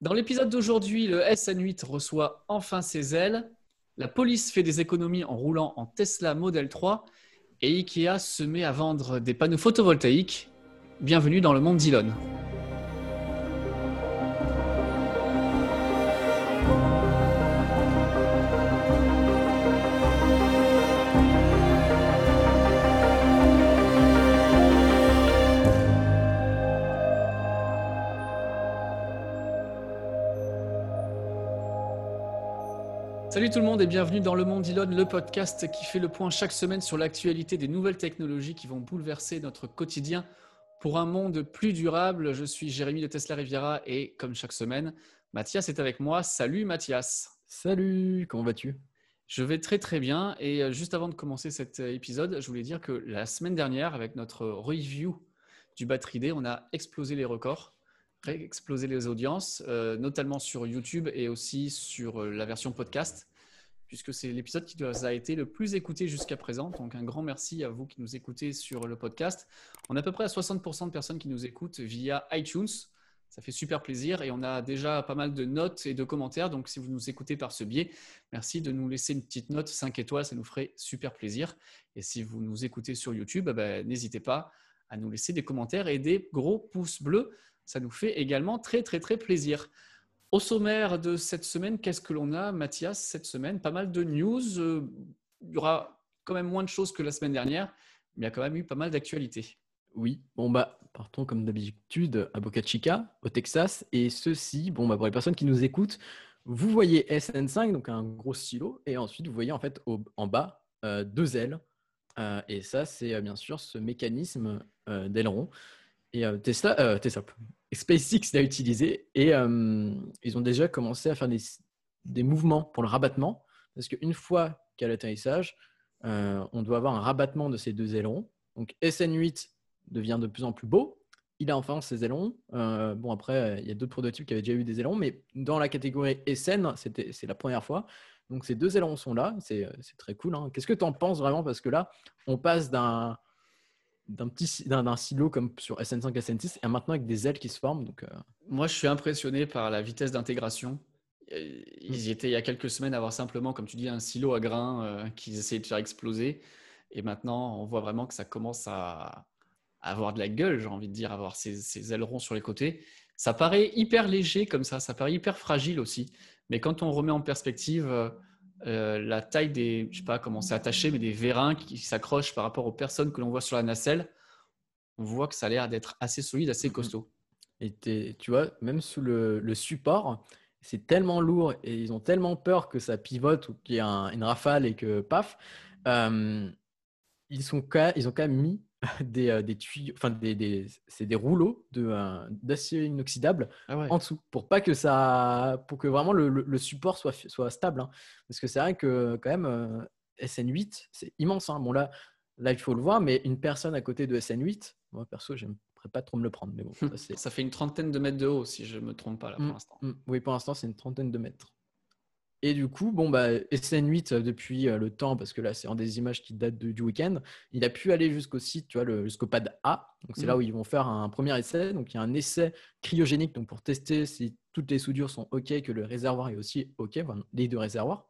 Dans l'épisode d'aujourd'hui, le SN8 reçoit enfin ses ailes, la police fait des économies en roulant en Tesla Model 3 et Ikea se met à vendre des panneaux photovoltaïques. Bienvenue dans le monde d'Elon. Salut tout le monde et bienvenue dans Le Monde Elon, le podcast qui fait le point chaque semaine sur l'actualité des nouvelles technologies qui vont bouleverser notre quotidien pour un monde plus durable. Je suis Jérémy de Tesla Riviera et comme chaque semaine, Mathias est avec moi. Salut Mathias. Salut, comment vas-tu? Je vais très très bien et euh, juste avant de commencer cet euh, épisode, je voulais dire que la semaine dernière, avec notre review du Battery Day, on a explosé les records explosé les audiences, euh, notamment sur YouTube et aussi sur la version podcast puisque c'est l'épisode qui a été le plus écouté jusqu'à présent. Donc un grand merci à vous qui nous écoutez sur le podcast. On a à peu près à 60% de personnes qui nous écoutent via iTunes. Ça fait super plaisir et on a déjà pas mal de notes et de commentaires. Donc si vous nous écoutez par ce biais, merci de nous laisser une petite note 5 étoiles, ça nous ferait super plaisir. Et si vous nous écoutez sur YouTube, eh ben, n'hésitez pas à nous laisser des commentaires et des gros pouces bleus. Ça nous fait également très très très plaisir. Au sommaire de cette semaine, qu'est-ce que l'on a, Mathias, cette semaine? Pas mal de news. Euh, il y aura quand même moins de choses que la semaine dernière, mais il y a quand même eu pas mal d'actualités. Oui, bon bah partons comme d'habitude à Boca Chica, au Texas, et ceci, bon bah pour les personnes qui nous écoutent, vous voyez SN5, donc un gros silo, et ensuite vous voyez en fait en bas euh, deux ailes, euh, et ça c'est bien sûr ce mécanisme d'aileron. Et Tesla, Tesla, SpaceX l'a utilisé et euh, ils ont déjà commencé à faire des, mouvements pour le rabattement. Parce qu'une fois qu'à l'atterrissage, euh, on doit avoir un rabattement de ces deux ailerons. Donc SN8 devient de plus en plus beau. Il a enfin ses ailerons. Euh, bon, après, il y a d'autres prototypes qui avaient déjà eu des ailerons, mais dans la catégorie SN, c'est la première fois. Donc ces deux ailerons sont là. C'est très cool. Hein. Qu'est-ce que tu en penses vraiment? Parce que là, on passe d'un d'un petit d'un silo comme sur SN5 SN6 et maintenant avec des ailes qui se forment donc euh. moi je suis impressionné par la vitesse d'intégration. Euh, ils y étaient il y a quelques semaines à avoir simplement comme tu dis un silo à grains euh, qu'ils essayaient de faire exploser. Et maintenant on voit vraiment que ça commence à, avoir de la gueule j'ai envie de dire avoir ces, ailerons sur les côtés. Ça paraît hyper léger comme ça ça paraît hyper fragile aussi. Mais quand on remet en perspective euh, la taille des, je sais pas comment c'est attaché, mais des vérins qui, s'accrochent par rapport aux personnes que l'on voit sur la nacelle, on voit que ça a l'air d'être assez solide, assez costaud. Et tu vois, même sous le, support, c'est tellement lourd et ils ont tellement peur que ça pivote ou qu'il y ait une rafale et que paf, euh, ils, sont, ils ont quand même mis des, euh, des tuyaux, enfin des, des c'est des rouleaux de, euh, d'acier inoxydable ah en dessous pour pas que ça, pour que vraiment le, le, support soit, soit stable. Hein. Parce que c'est vrai que quand même euh, SN8 c'est immense. Hein. Bon là, là il faut le voir, mais une personne à côté de SN8, moi perso j'aimerais pas trop me le prendre, mais bon. Ça, ça, fait une trentaine de mètres de haut si je me trompe pas là pour mmh, l'instant. Mmh. oui pour l'instant c'est une trentaine de mètres. Et du coup, bon, bah, SN8, euh, depuis euh, le temps, parce que là, c'est en des images qui datent du week-end, il a pu aller jusqu'au site, tu vois, jusqu'au pad A. Donc, c'est là mmh. où ils vont faire un premier essai. Donc, il y a un essai cryogénique donc pour tester si toutes les soudures sont OK, que le réservoir est aussi OK, les deux réservoirs.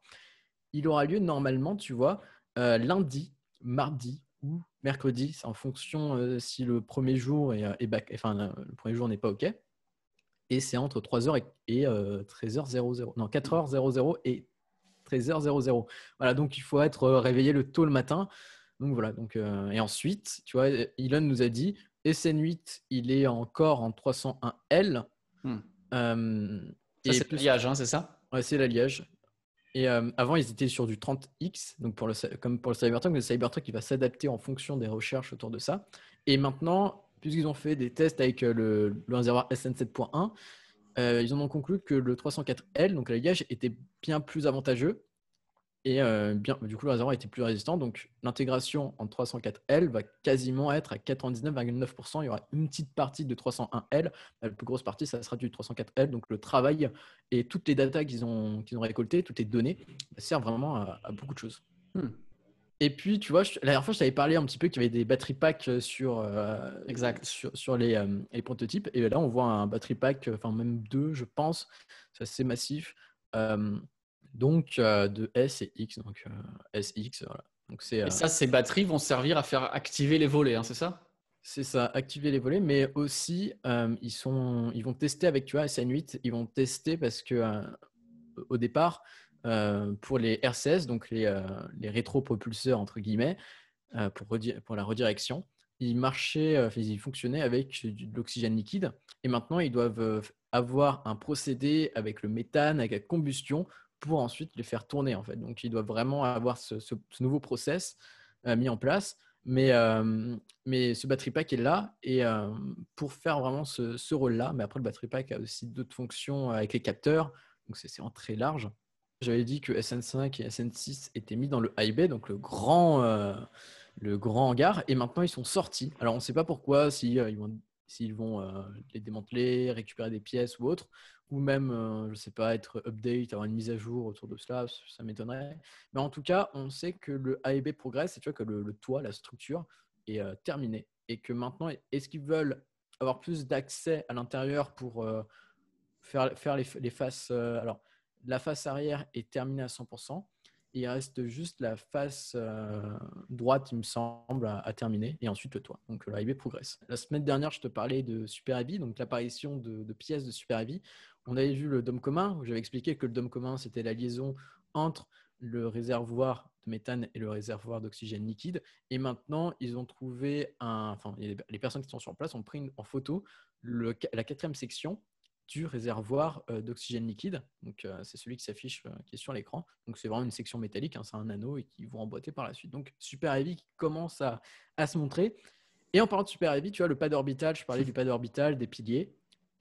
Il aura lieu normalement, tu vois, euh, lundi, mardi ou mercredi. C'est en fonction si le premier jour est, est enfin, le premier jour n'est pas OK et c'est entre 3h et, 13h00. Euh, non, 4h00 et 13h00. Voilà, donc il faut être euh, réveillé le tôt le matin. Donc voilà, donc, euh, et ensuite, tu vois, Elon nous a dit SN8, il est encore en 301L. Hmm. c'est l'alliage, hein, c'est ça? Ouais, c'est l'alliage. Et avant, ils étaient sur du 30X, donc pour le, comme pour le Cybertruck, le Cybertruck il va s'adapter en fonction des recherches autour de ça. Et maintenant, puisqu'ils ont fait des tests avec euh, le, le réservoir SN7.1, euh, ils en ont conclu que le 304L, donc l'alliage, était bien plus avantageux. Et euh, bien, du coup, le réservoir était plus résistant. Donc, l'intégration en 304L va quasiment être à 99,9%. Il y aura une petite partie de 301L. La plus grosse partie, ça sera du 304L. Donc, le travail et toutes les datas qu'ils ont, ont récoltées, toutes les données, servent vraiment à, beaucoup de choses. Hmm. Et puis, tu vois, la dernière fois, je t'avais parlé un petit peu qu'il y avait des battery packs sur, exact. sur, sur les, les, prototypes. Et là, on voit un battery pack, enfin même deux, je pense. C'est assez massif. donc, de S et X. Donc, SX, voilà. Donc, et ça, ces batteries vont servir à faire activer les volets, hein, c'est ça? C'est ça, activer les volets, mais aussi ils, sont, ils vont tester avec tu vois, SN8, ils vont tester parce que au départ, pour les RCS, donc les, les rétropropulseurs entre guillemets, pour, pour, la redirection, ils marchaient, ils fonctionnaient avec de l'oxygène liquide, et maintenant ils doivent avoir un procédé avec le méthane, avec la combustion, pour ensuite les faire tourner en fait. Donc ils doivent vraiment avoir ce, nouveau process mis en place. Mais, mais ce battery pack est là et pour faire vraiment ce, rôle-là. Mais après, le battery pack a aussi d'autres fonctions avec les capteurs. Donc, c'est vraiment très large. J'avais dit que SN5 et SN6 étaient mis dans le high bay, donc le grand, le grand hangar. Et maintenant, ils sont sortis. Alors, on ne sait pas pourquoi, vont, s'ils vont les démanteler, récupérer des pièces ou autre ou même, euh, je ne sais pas, être update, avoir une mise à jour autour de cela, ça m'étonnerait. Mais en tout cas, on sait que le AEB progresse et tu vois que le, toit, la structure est euh, terminé. Et que maintenant, est-ce qu'ils veulent avoir plus d'accès à l'intérieur pour euh, faire, faire les, les faces Alors, la face arrière est terminée à 100%. Il reste juste la face euh, droite, il me semble, à, terminer, et ensuite le toit. Donc l'AIB progresse. La semaine dernière, je te parlais de Super Heavy, donc l'apparition de, pièces de Super Heavy. On avait vu le dôme commun, où j'avais expliqué que le dôme commun, c'était la liaison entre le réservoir de méthane et le réservoir d'oxygène liquide. Et maintenant, ils ont trouvé les personnes qui sont sur place ont pris en photo la quatrième section du réservoir euh, d'oxygène liquide. Donc, euh, c'est celui qui s'affiche, euh, qui est sur l'écran. Donc, c'est vraiment une section métallique, hein, c'est un anneau et qui vont emboîter par la suite. Donc, Super Heavy qui commence à, se montrer. Et en parlant de Super Heavy, tu vois, le pad orbital, je parlais du pad orbital, des piliers.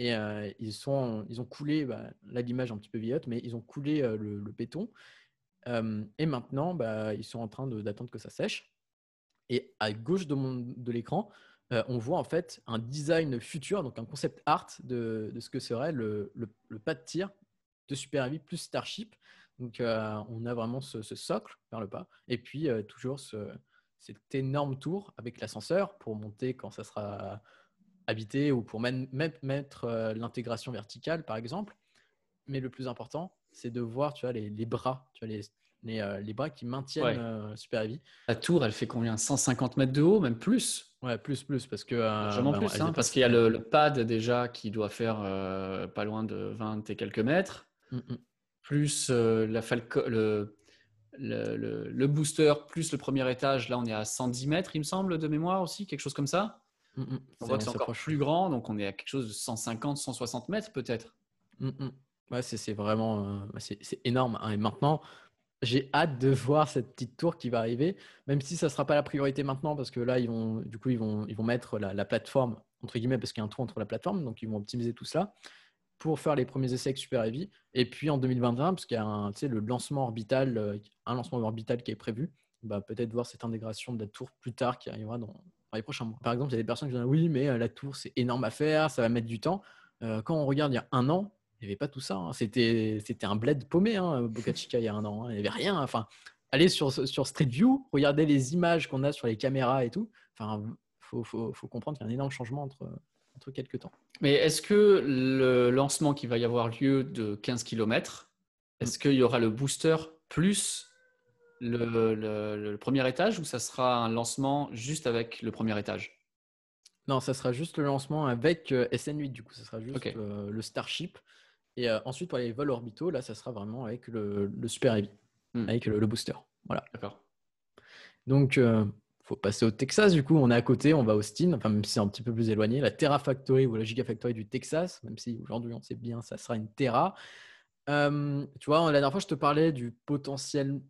Et ils, sont, ils ont coulé, bah, là l'image un petit peu vieillotte, mais ils ont coulé le, béton. et maintenant, bah, ils sont en train d'attendre que ça sèche. Et à gauche de, de l'écran, euh, on voit en fait un design futur, donc un concept art de, ce que serait le, pas de tir de Super Heavy plus Starship. Donc euh, on a vraiment ce, socle vers le pas. Et puis euh, toujours cette énorme tour avec l'ascenseur pour monter quand ça sera habité ou pour même, mettre l'intégration verticale par exemple. Mais le plus important, c'est de voir tu les, bras, tu vois, les, les, les, bras qui maintiennent Super Heavy. La tour, elle fait combien? 150 mètres de haut, même plus? Ouais, plus, plus, parce que. Euh, plus, hein, parce qu'il y a le, pad déjà qui doit faire euh, pas loin de 20 et quelques mètres, mm, plus euh, la le, le, le, booster, plus le premier étage. Là, on est à 110 mètres, il me semble, de mémoire aussi, quelque chose comme ça. Mm, on voit que c'est encore plus grand, donc on est à quelque chose de 150, 160 mètres peut-être. Ouais, c'est vraiment c'est énorme. Hein. Et maintenant, j'ai hâte de voir cette petite tour qui va arriver, même si ça ne sera pas la priorité maintenant, parce que là, ils vont, du coup, ils vont, ils vont mettre la, plateforme, entre guillemets, parce qu'il y a un trou entre la plateforme, donc ils vont optimiser tout ça pour faire les premiers essais avec Super Heavy. Et puis en 2021, parce qu'il y a un, le lancement orbital, euh, un lancement orbital qui est prévu, bah, peut-être voir cette intégration de la tour plus tard qui arrivera dans, les prochains mois. Par exemple, il y a des personnes qui disent oui, mais euh, la tour, c'est énorme à faire, ça va mettre du temps. Euh, quand on regarde il y a un an, il n'y avait pas tout ça. Hein. C'était, c'était un bled paumé, hein, Boca Chica, il y a un an. Hein. Il n'y avait rien. Enfin, allez sur, sur Street View, regardez les images qu'on a sur les caméras et tout. Enfin, faut, faut, faut comprendre qu'il y a un énorme changement entre, entre quelques temps. Mais est-ce que le lancement qui va y avoir lieu de 15 km, est-ce mm. qu'il y aura le booster plus le, le, premier étage ou ça sera un lancement juste avec le premier étage? Non, ça sera juste le lancement avec euh, SN8, du coup, ça sera juste euh, le Starship. Et euh, ensuite, pour les vols orbitaux, là, ça sera vraiment avec le, Super Heavy, hmm. avec le, booster. Voilà. D'accord. Donc, il faut passer au Texas, du coup, on est à côté, on va à Austin, enfin, même si c'est un petit peu plus éloigné, la Terra Factory ou la Gigafactory du Texas, même si aujourd'hui, on sait bien, ça sera une Terra. tu vois, la dernière fois, je te parlais du potentiel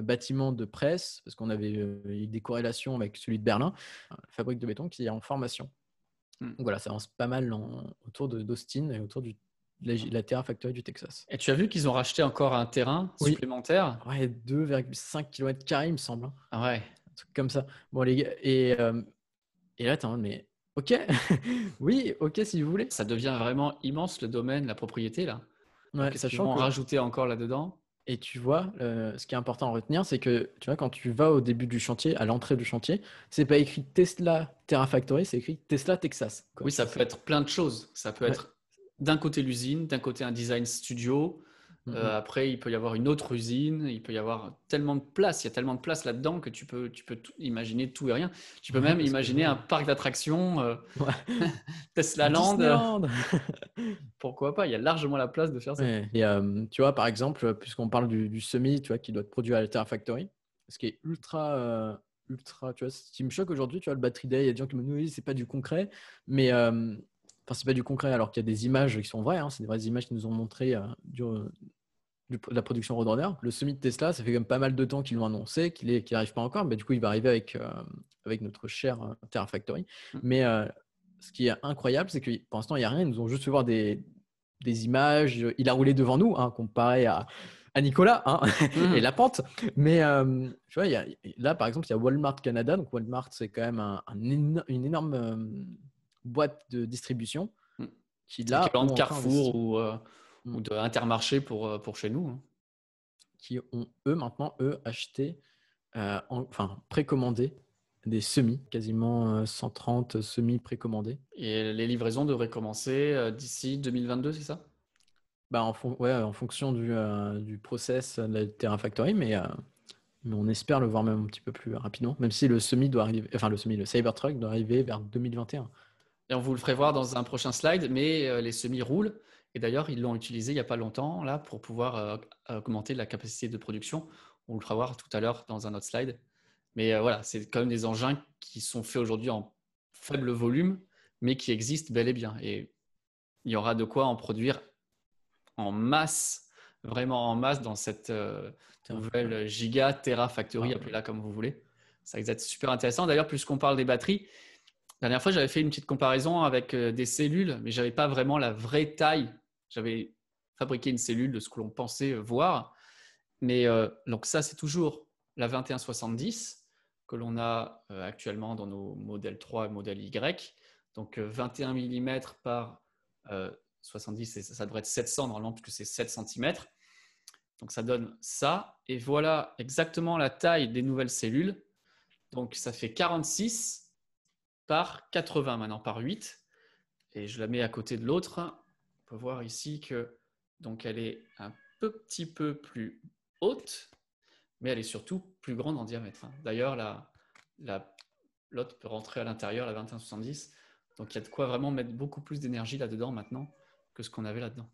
bâtiment de presse, parce qu'on avait eu des corrélations avec celui de Berlin, la fabrique de béton qui est en formation. Hmm. Donc voilà, ça avance pas mal autour d'Austin et autour du la, Terra Factory du Texas. Et tu as vu qu'ils ont racheté encore un terrain supplémentaire? Ouais, 2,5 km, il me semble. Hein. Ah ouais. Un truc comme ça. Bon, les gars, et, euh, et là, attends, mais ok, oui, ok, si vous voulez. Ça devient vraiment immense le domaine, la propriété là. Ouais, sachant qu'ils vont rajouter encore là-dedans? Et tu vois, euh, ce qui est important à retenir, c'est que tu vois, quand tu vas au début du chantier, à l'entrée du chantier, c'est pas écrit Tesla Terrafactory, c'est écrit Tesla Texas. quoi. Oui, ça peut être plein de choses. Ça peut Ouais. être d'un côté l'usine, d'un côté un design studio. Mhm. Euh, après, il peut y avoir une autre usine. Il peut y avoir tellement de place. Il y a tellement de place là-dedans que tu peux, tu peux tout- imaginer tout et rien. Tu peux Ouais, même que imaginer un parc d'attractions, euh, Ouais. Tesla Land. euh. Pourquoi pas Il y a largement la place de faire ça. Ouais. Et euh, tu vois, par exemple, puisqu'on parle du, du semi, tu vois, qui doit être produit à la Terrafactory, ce qui est ultra, ultra, tu vois, ce qui me choque aujourd'hui, tu vois, le Battery Day, il y a des gens qui me disent, oui, c'est pas du concret, mais, euh, enfin, c'est pas du concret, alors qu'il y a des images qui sont vraies, hein, c'est des vraies images qui nous ont montré euh, du, du- de la production Roadrunner. Le semi de Tesla, ça fait quand même pas mal de temps qu'ils l'ont annoncé, qu'il n'arrive pas encore, mais du coup, il va arriver avec, euh, avec notre cher euh, Terrafactory. Mm. Mais euh, ce qui est incroyable, c'est que pour l'instant, il n'y a rien. Ils nous ont juste fait voir des, des images. Il a roulé devant nous, hein, comparé à, à Nicolas hein, Mhm. et la pente. Mais euh, tu vois, y a- là, par exemple, il y a Walmart Canada. Donc, Walmart, c'est quand même un, une énorme euh, boîte de distribution Mm. qui, là, ont de Carrefour ou, euh, Mm. ou de Intermarché pour, euh, pour chez nous. hein. qui ont, eux, maintenant, eux, acheté, euh, en- enfin, précommandé des semis, quasiment euh, 130 semis précommandés. Et les livraisons devraient commencer euh, d'ici 2022, c'est ça? Bah, en, ouais, en fonction du, euh, du process de la Terrafactory, mais, euh, mais on espère le voir même un petit peu plus rapidement, même si le semi doit arriver, enfin le semi, le Cybertruck doit arriver vers 2021. Et on vous le ferait voir dans un prochain slide, mais euh, les semis roulent. Et d'ailleurs, ils l'ont utilisé il n'y a pas longtemps là pour pouvoir euh, augmenter la capacité de production. On le fera voir tout à l'heure dans un autre slide. Mais euh, voilà, c'est quand même des engins qui sont faits aujourd'hui en faible volume, mais qui existent bel et bien. Et il y aura de quoi en produire en masse, vraiment en masse dans cette nouvelle giga Terra Factory, Ah, appelez-la comme vous voulez. Ça va être super intéressant. D'ailleurs, puisqu'on parle des batteries, dernière fois, j'avais fait une petite comparaison avec euh, des cellules, mais j'avais pas vraiment la vraie taille. J'avais fabriqué une cellule de ce que l'on pensait euh, voir. Mais euh, donc ça, c'est toujours la 2170 que l'on a actuellement dans nos modèles 3 et modèle Y. Donc euh, 21 mm par euh, 70, et ça, ça devrait être 700 normalement, puisque c'est 7 cm. Donc ça donne ça. Et voilà exactement la taille des nouvelles cellules. Donc ça fait 46 par 80 maintenant, par 8. Et je la mets à côté de l'autre. On peut voir ici que donc elle est un peu, petit peu plus haute, mais elle est surtout plus grande en diamètre. hein. D'ailleurs, la, la, l'autre peut rentrer à l'intérieur, la 2170. Donc il y a de quoi vraiment mettre beaucoup plus d'énergie là-dedans maintenant que ce qu'on avait là-dedans.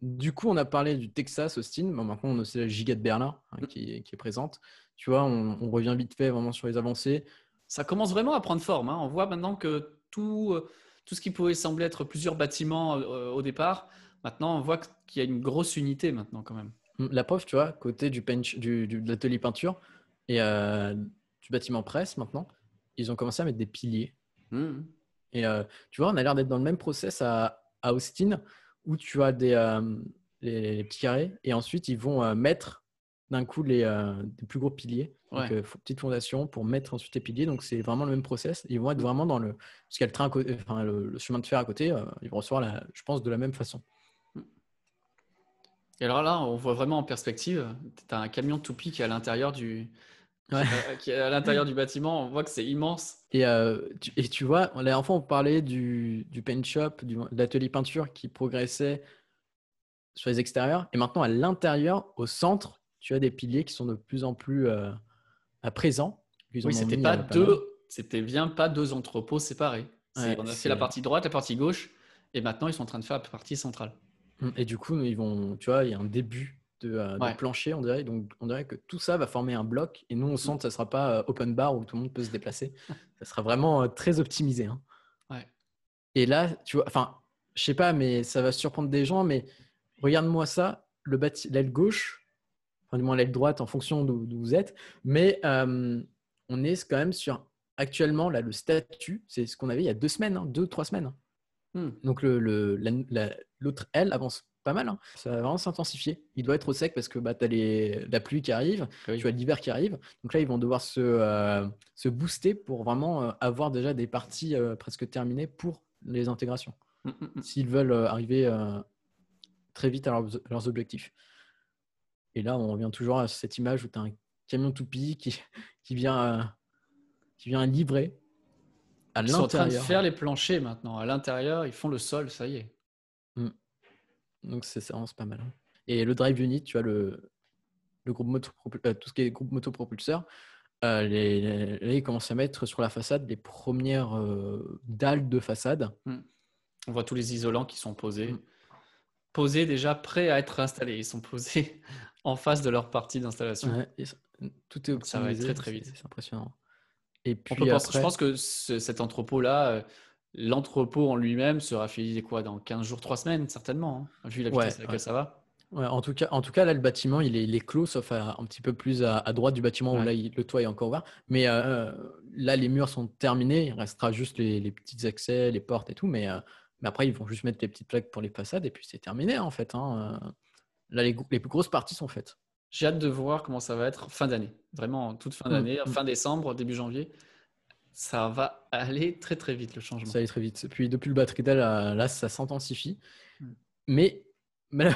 Du coup, on a parlé du Texas, Austin. Maintenant, on a aussi la Giga de Berlin hein, qui, est- qui est présente. Tu vois, on, on revient vite fait vraiment sur les avancées. Ça commence vraiment à prendre forme. hein. On voit maintenant que tout, euh, tout ce qui pouvait sembler être plusieurs bâtiments euh, au départ, maintenant on voit qu'il y a une grosse unité maintenant quand même. La preuve, tu vois, côté du, pench- du, du- de l'atelier peinture et euh, du bâtiment presse maintenant, ils ont commencé à mettre des piliers. Mmh. Et euh, tu vois, on a l'air d'être dans le même process à, à Austin où tu as des, euh, les, les petits carrés et ensuite ils vont euh, mettre d'un coup les, euh, plus gros piliers. Donc, Ouais. euh, faut- petite fondation pour mettre ensuite les piliers. Donc, c'est vraiment le même process. Ils vont être vraiment dans le. Parce qu'il y a le, train à côté, enfin, le, le chemin de fer à côté, euh, ils vont recevoir, la, je pense, de la même façon. Et alors là, on voit vraiment en perspective, tu as un camion toupie qui est à l'intérieur du, Ouais. qui est- à l'intérieur du bâtiment. On voit que c'est immense. Et, euh, tu, et tu vois, la dernière fois, on parlait du, du paint shop, du, de l'atelier peinture qui progressait sur les extérieurs. Et maintenant, à l'intérieur, au centre, tu as des piliers qui sont de plus en plus euh, à présents. Ils en Oui, c'était pas euh, deux, c'était bien pas deux entrepôts séparés. Ouais, on a fait la partie droite, la partie gauche, et maintenant ils sont en train de faire la partie centrale. Et du coup, ils vont, tu vois, il y a un début de, euh, de plancher, on dirait. Donc, on dirait que tout ça va former un bloc. Et nous, on sent que ça ne sera pas euh, open bar où tout le monde peut se déplacer. ça sera vraiment euh, très optimisé. hein. Ouais. Et là, tu vois, enfin, je sais pas, mais ça va surprendre des gens. Mais regarde-moi ça, le bâti- l'aile gauche, enfin, du moins l'aile droite en fonction d'où vous êtes. Mais euh, on est quand même sur actuellement là le statut, c'est ce qu'on avait il y a deux semaines, hein, deux trois semaines. Hmm. Donc le, le- la- la- l'autre aile avance pas mal. hein. Ça va vraiment s'intensifier. Il doit être au sec parce que bah, tu as la pluie qui arrive, Oui. tu as l'hiver qui arrive. Donc là, ils vont devoir se, euh, se booster pour vraiment euh, avoir déjà des parties euh, presque terminées pour les intégrations, Mm, mm, mm. s'ils veulent arriver très vite à leurs, leurs objectifs. Et là, on revient toujours à cette image où tu as un camion toupie qui, qui, vient, euh, qui vient livrer à Ils sont en train de faire les planchers maintenant. À l'intérieur, ils font le sol, ça y est. Mm. Donc c'est ça, c'est pas mal. hein. Et le drive unit, tu as le, le groupe moto, euh, tout ce qui est groupe motopropulseur. euh, les, ils commencent à mettre sur la façade les premières euh, dalles de façade. On voit tous les isolants qui sont posés. Mm. Posés déjà, prêts à être installés. Ils sont posés en face de leur partie d'installation. Ouais, tout est Donc, ça va être optimisé, très, très vite. C'est impressionnant. Et puis penser- après, je pense que ce- cet entrepôt-là, euh, l'entrepôt en lui-même sera fini quoi, dans 15 jours, 3 semaines, certainement, hein, vu la Ouais, vitesse à laquelle ouais. ça va. ouais, en, tout cas, en tout cas, là, le bâtiment, il est, il est clos, sauf à- un petit peu plus à, à droite du bâtiment où Ouais. là, il- le toit est encore ouvert. Mais euh, là, les murs sont terminés. Il restera juste les, les petits accès, les portes et tout. Mais, euh, mais après, ils vont juste mettre les petites plaques pour les façades et puis c'est terminé, en fait. hein. Là, les, plus grosses parties sont faites. J'ai hâte de voir comment ça va être fin d'année. Vraiment, toute fin Mm, d'année, mm. fin décembre, début janvier. Ça va aller très très vite le changement. Ça allait très vite. Puis depuis le batterie Dell, euh, là, ça s'intensifie. Mm. Mais, mais,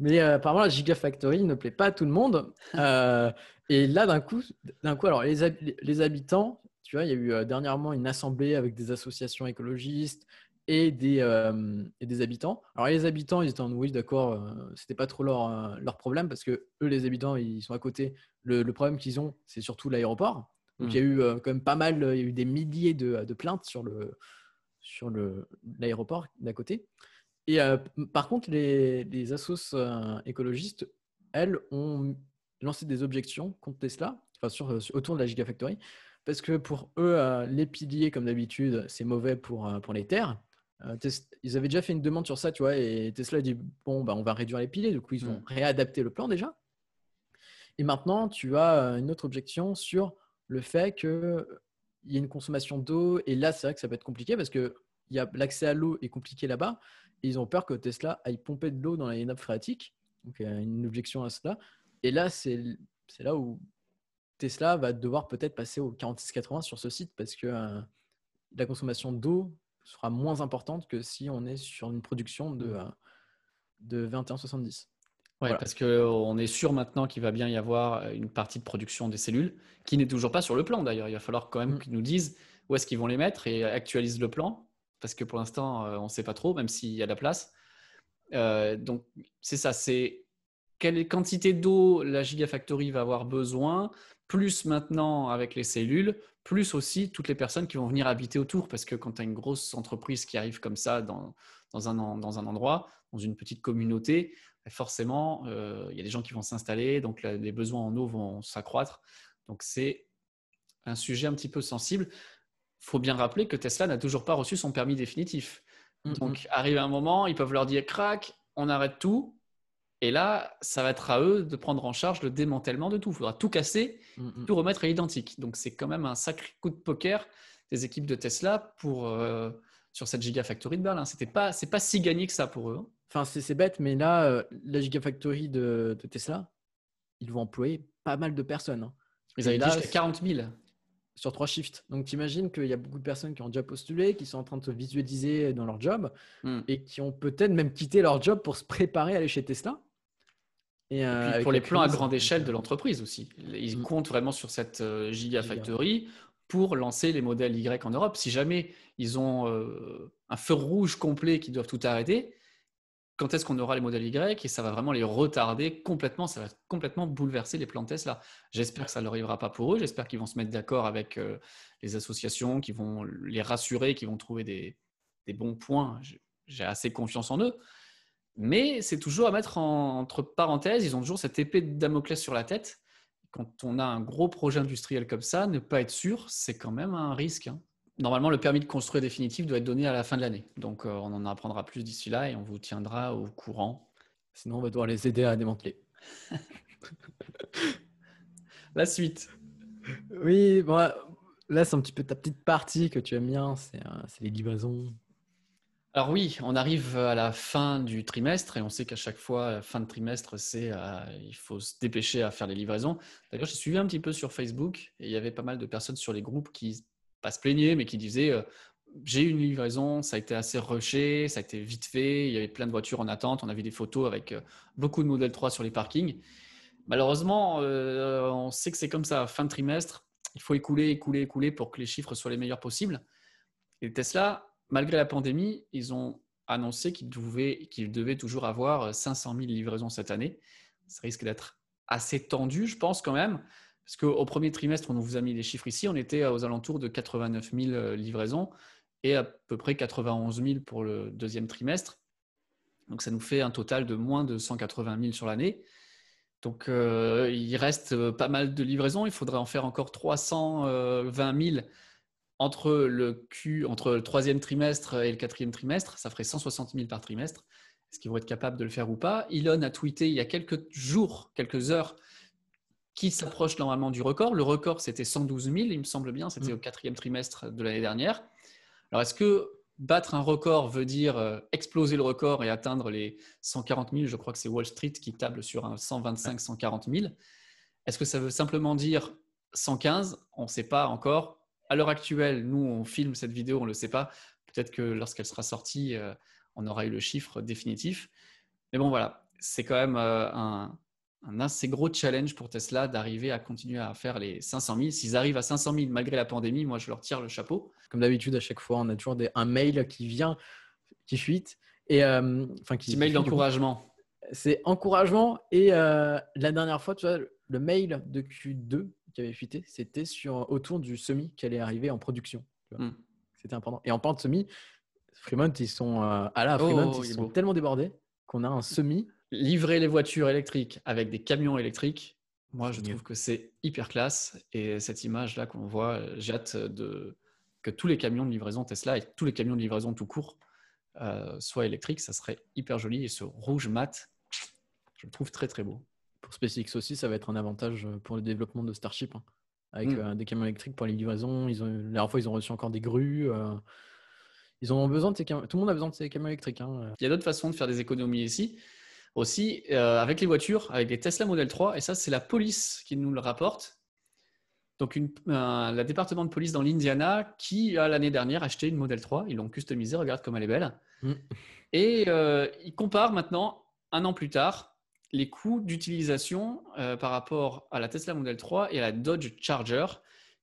mais euh, apparemment, la Gigafactory ne plaît pas à tout le monde. Euh, et là, d'un coup, d'un coup, alors les, hab- les habitants, tu vois, il y a eu euh, dernièrement une assemblée avec des associations écologistes et des, euh, et des habitants. Alors les habitants, ils étaient en oui, d'accord, euh, c'était pas trop leur, euh, leur problème parce que eux, les habitants, ils sont à côté. Le, le problème qu'ils ont, c'est surtout l'aéroport. Donc Mm. il y a eu euh, quand même pas mal, il y a eu des milliers de, de plaintes sur le sur le l'aéroport d'à côté. Et euh, par contre, les, les assos écologistes, elles, ont lancé des objections contre Tesla, enfin sur, autour de la Gigafactory, parce que pour eux, les piliers, comme d'habitude, c'est mauvais pour, pour les terres. Euh, ils avaient déjà fait une demande sur ça, tu vois, et Tesla a dit bon, bah, on va réduire les piliers. Du coup, ils ont Mm. réadapté le plan déjà. Et maintenant, tu as euh, une autre objection sur le fait qu'il y ait une consommation d'eau. Et là, c'est vrai que ça peut être compliqué parce que a- l'accès à l'eau est compliqué là-bas. Et ils ont peur que Tesla aille pomper de l'eau dans les nappes phréatiques. Donc, il y a une objection à cela. Et là, c'est c'est là où Tesla va devoir peut-être passer au 4680 sur ce site parce que euh, la consommation d'eau sera moins importante que si on est sur une production de, euh, de 2170. Ouais, Voilà. parce qu'on est sûr maintenant qu'il va bien y avoir une partie de production des cellules, qui n'est toujours pas sur le plan d'ailleurs. Il va falloir quand même Mm. qu'ils nous disent où est-ce qu'ils vont les mettre et actualisent le plan, parce que pour l'instant, euh, on ne sait pas trop, même s'il y a de la place. Euh, donc, c'est ça, c'est quelle quantité d'eau la Gigafactory va avoir besoin, plus maintenant avec les cellules, plus aussi toutes les personnes qui vont venir habiter autour, parce que quand tu as une grosse entreprise qui arrive comme ça dans, dans, un, dans un endroit, dans une petite communauté, forcément, euh, il y a des gens qui vont s'installer, donc la- les besoins en eau vont s'accroître. Donc c'est un sujet un petit peu sensible. Il faut bien rappeler que Tesla n'a toujours pas reçu son permis définitif. Mhm. Donc arrive un moment, ils peuvent leur dire crac, on arrête tout. Et là, ça va être à eux de prendre en charge le démantèlement de tout. Il faudra tout casser, Mm, mm. tout remettre à l'identique. Donc c'est quand même un sacré coup de poker des équipes de Tesla pour, euh, sur cette Gigafactory de Berlin. C'était pas, c'est pas si gagné que ça pour eux. hein. Enfin, c'est c'est bête, mais là, euh, la Gigafactory de, de Tesla, ils vont employer pas mal de personnes hein, Ils avaient là, dit jusqu'à c'est- 40 000. Sur trois shifts. Donc, tu imagines qu'il y a beaucoup de personnes qui ont déjà postulé, qui sont en train de se visualiser dans leur job Hmm. et qui ont peut-être même quitté leur job pour se préparer à aller chez Tesla. Et, euh, pour les plans à grande échelle euh, de l'entreprise aussi. Ils Mm. comptent vraiment sur cette euh, Gigafactory pour lancer les modèles Y en Europe. Si jamais ils ont euh, un feu rouge complet qui doivent tout arrêter, quand est-ce qu'on aura les modèles Y et ça va vraiment les retarder complètement, ça va complètement bouleverser les plans Tesla. J'espère que ça ne leur arrivera pas pour eux, j'espère qu'ils vont se mettre d'accord avec euh, les associations, qui vont les rassurer, qui vont trouver des, bons points. J'ai- assez confiance en eux. Mais c'est toujours à mettre en- entre parenthèses, ils ont toujours cette épée de Damoclès sur la tête. Quand on a un gros projet industriel comme ça, ne pas être sûr, c'est quand même un risque. hein. Normalement, le permis de construire définitif doit être donné à la fin de l'année. Donc, euh, on en apprendra plus d'ici là et on vous tiendra au courant. Sinon, on va devoir les aider à démanteler. La suite. Oui, bon, là, c'est un petit peu ta petite partie que tu aimes bien, c'est euh, c'est les livraisons. Alors oui, on arrive à la fin du trimestre et on sait qu'à chaque fois, la fin de trimestre, c'est euh, il faut se dépêcher à faire les livraisons. D'ailleurs, j'ai suivi un petit peu sur Facebook et il y avait pas mal de personnes sur les groupes qui pas se plaignaient, mais qui disaient euh, j'ai une livraison, ça a été assez rushé, ça a été vite fait, il y avait plein de voitures en attente, on a vu des photos avec euh, beaucoup de modèles 3 sur les parkings. malheureusement, euh, on sait que c'est comme ça. Fin de trimestre, il faut écouler, écouler, écouler pour que les chiffres soient les meilleurs possibles. Et Tesla, malgré la pandémie, ils ont annoncé qu'ils devaient, qu'ils devaient toujours avoir 500 000 livraisons cette année. Ça risque d'être assez tendu, je pense quand même. Parce qu'au premier trimestre, on vous a mis les chiffres ici, on était aux alentours de 89 000 livraisons et à peu près 91 000 pour le deuxième trimestre. Donc ça nous fait un total de moins de 180 000 sur l'année. Donc euh, il reste pas mal de livraisons. Il faudrait en faire encore 320 000 entre le, entre le troisième trimestre et le quatrième trimestre. Ça ferait 160 000 par trimestre. Est-ce qu'ils vont être capables de le faire ou pas? Elon a tweeté il y a quelques jours, quelques heures, qui s'approche normalement du record. Le record, c'était 112 000, il me semble bien. C'était mm. au quatrième trimestre de l'année dernière. Alors, est-ce que battre un record veut dire euh, exploser le record et atteindre les 140 000 Je crois que c'est Wall Street qui table sur un 125 140 000. Est-ce que ça veut simplement dire 115 On ne sait pas encore. À l'heure actuelle, nous, on filme cette vidéo, on ne le sait pas. Peut-être que lorsqu'elle sera sortie, euh, on aura eu le chiffre définitif. Mais bon, voilà, c'est quand même euh, un, un assez gros challenge pour Tesla d'arriver à continuer à faire les 500 000. S'ils arrivent à 500 000 malgré la pandémie, moi je leur tire le chapeau. Comme d'habitude, à chaque fois, on a toujours un mail qui vient, qui fuite. Et, euh, enfin, qui, Petit mail d'encouragement. C'est encouragement. Et euh, la dernière fois, tu vois, le mail de Q2 qui avait fuité, c'était sur, autour du semi qui allait arriver en production. Hmm. C'était important. Et en parlant de semi, Fremont, ils sont euh, à la Fremont, oh, ils sont tellement débordés qu'on a un semi livrer les voitures électriques avec des camions électriques, moi, je trouve que c'est hyper classe. Et cette image-là qu'on voit, j'ai hâte de, que tous les camions de livraison Tesla et tous les camions de livraison tout court euh, soient électriques. Ça serait hyper joli. Et ce rouge mat, je le trouve très, très beau. Pour SpaceX aussi, ça va être un avantage pour le développement de Starship. Hein. avec mm. euh, des camions électriques pour les livraisons. Ils ont, la dernière fois, ils ont reçu encore des grues. Euh. ils ont besoin de ces camions. Tout le monde a besoin de ces camions électriques. Hein. Il y a d'autres façons de faire des économies ici aussi euh, avec les voitures, avec les Tesla Model 3, et ça c'est la police qui nous le rapporte. Donc une, la département de police dans l'Indiana qui a l'année dernière acheté une Model 3, ils l'ont customisée, regarde comme elle est belle. Mm. Et euh, ils comparent maintenant, un an plus tard, les coûts d'utilisation euh, par rapport à la Tesla Model 3 et à la Dodge Charger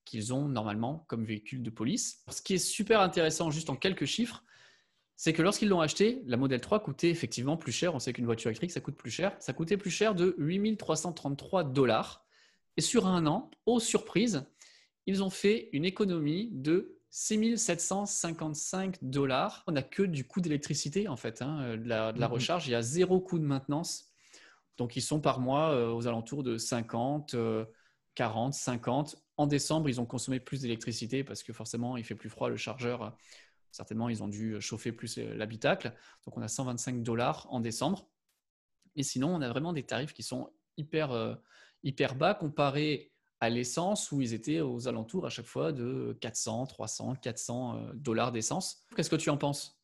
qu'ils ont normalement comme véhicule de police. Ce qui est super intéressant, juste en quelques chiffres, c'est que lorsqu'ils l'ont acheté, la Model 3 coûtait effectivement plus cher. On sait qu'une voiture électrique, ça coûte plus cher. Ça coûtait plus cher de 8333 dollars. Et sur un an, aux surprises, ils ont fait une économie de 6755 dollars. On n'a que du coût d'électricité, en fait, hein, de, la, mhm. recharge. Il y a zéro coût de maintenance. Donc, ils sont par mois euh, aux alentours de 50, 40, 50. En décembre, ils ont consommé plus d'électricité parce que forcément, il fait plus froid. Le chargeur Certainement, ils ont dû chauffer plus euh, l'habitacle. Donc, on a 125 dollars en décembre. Et sinon, on a vraiment des tarifs qui sont hyper, euh, hyper bas comparés à l'essence où ils étaient aux alentours à chaque fois de 400, 300, 400 dollars d'essence. Qu'est-ce que tu en penses?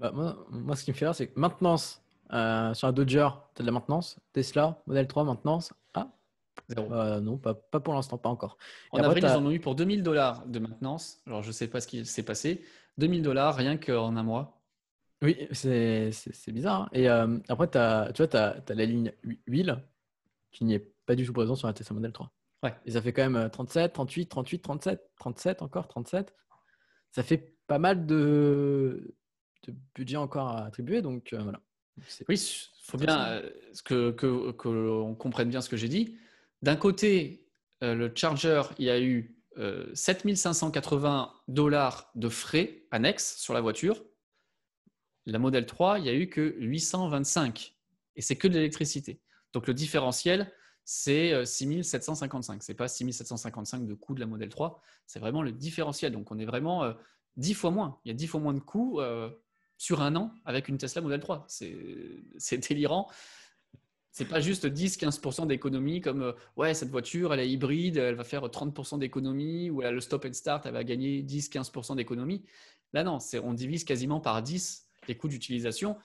Bah, moi, ce qui me fait rire, c'est que maintenance euh, sur un Dodger, tu as de la maintenance. Tesla, Model 3, maintenance. Ah, euh, non, pas, pour l'instant, pas encore. En avril, ils en ont eu pour 2000 dollars de maintenance. Alors, je ne sais pas ce qui s'est passé. 2000 dollars rien qu'en un mois. Oui, c'est bizarre. Hein. Et euh, après, as, tu vois, tu as, la ligne huile qui n'y est pas du tout présente sur la Tesla Model 3. Ouais. Et ça fait quand même 37, 38, 38, 37, 37 encore, 37. Ça fait pas mal de, de budget encore à attribuer. Donc, euh, voilà. Oui, il faut bien que, que, que, comprenne bien ce que j'ai dit. D'un côté, euh, le charger, il y a eu 7580 euh, dollars de frais annexes sur la voiture. La Model 3, il n'y a eu que 825. Et c'est que de l'électricité. Donc le différentiel, c'est 6755. Ce n'est pas 6755 de coût de la Model 3. C'est vraiment le différentiel. Donc on est vraiment 10 euh, fois moins. Il y a 10 fois moins de coûts sur un an avec une Tesla Model 3. C'est délirant c'est pas juste 10-15% d'économie comme euh, ouais cette voiture elle est hybride, elle va faire 30% d'économie ou elle a le stop and start, elle va gagner 10-15% d'économie. Là non, on divise quasiment par 10 les coûts d'utilisation.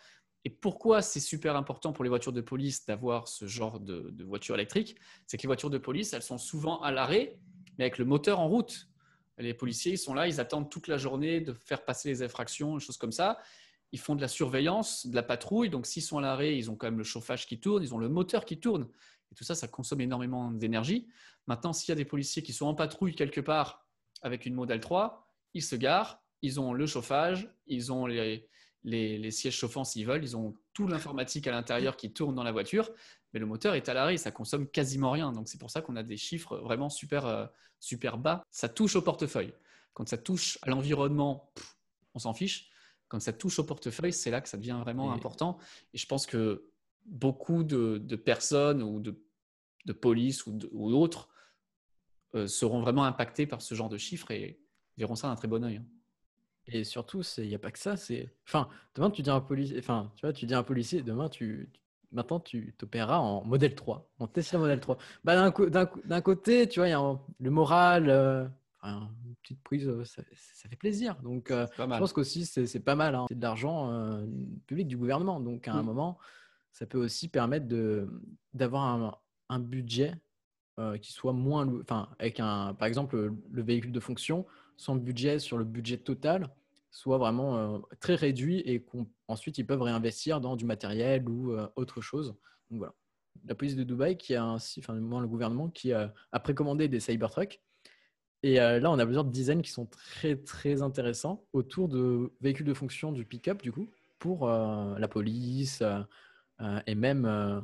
Et pourquoi c'est super important pour les voitures de police d'avoir ce genre de, de voiture électrique? C'est que les voitures de police, elles sont souvent à l'arrêt, mais avec le moteur en route. Les policiers, ils sont là, ils attendent toute la journée de faire passer les infractions, des choses comme ça ils font de la surveillance, de la patrouille. Donc, s'ils sont à l'arrêt, ils ont quand même le chauffage qui tourne, ils ont le moteur qui tourne. Et tout ça, ça consomme énormément d'énergie. Maintenant, s'il y a des policiers qui sont en patrouille quelque part avec une modèle 3, ils se garent, ils ont le chauffage, ils ont les, les, sièges chauffants s'ils veulent, ils ont tout l'informatique à l'intérieur qui tourne dans la voiture, mais le moteur est à l'arrêt, ça consomme quasiment rien. Donc c'est pour ça qu'on a des chiffres vraiment super, euh, super bas. Ça touche au portefeuille. Quand ça touche à l'environnement, on s'en fiche. Quand ça touche au portefeuille, c'est là que ça devient vraiment important. Et je pense que beaucoup de, personnes ou de, de police ou d'autres euh, seront vraiment impactés par ce genre de chiffres et verront ça d'un très bon oeil. Hein. Et surtout, il n'y a pas que ça. C'est, enfin, demain tu dis un policier, enfin, tu vois, tu dis un policier, demain tu, maintenant tu t'opéreras en modèle 3, en Tesla modèle 3. Bah, d'un, côté, tu vois, il y a le moral, euh, une petite prise, ça, fait plaisir. Donc, euh, je pense qu'aussi c'est, pas mal. Hein. C'est de l'argent public du gouvernement. Donc, à un mmh. moment, ça peut aussi permettre d'avoir un, un budget qui soit moins, enfin, avec un, par exemple, le véhicule de fonction, son budget sur le budget total soit vraiment très réduit et qu'ensuite ils peuvent réinvestir dans du matériel ou autre chose. Donc voilà. La police de Dubaï qui a ainsi, enfin le gouvernement qui a, précommandé des Cybertrucks. Et euh, là, on a plusieurs dizaines qui sont très très intéressants autour de véhicules de fonction du pick-up du coup pour la police et même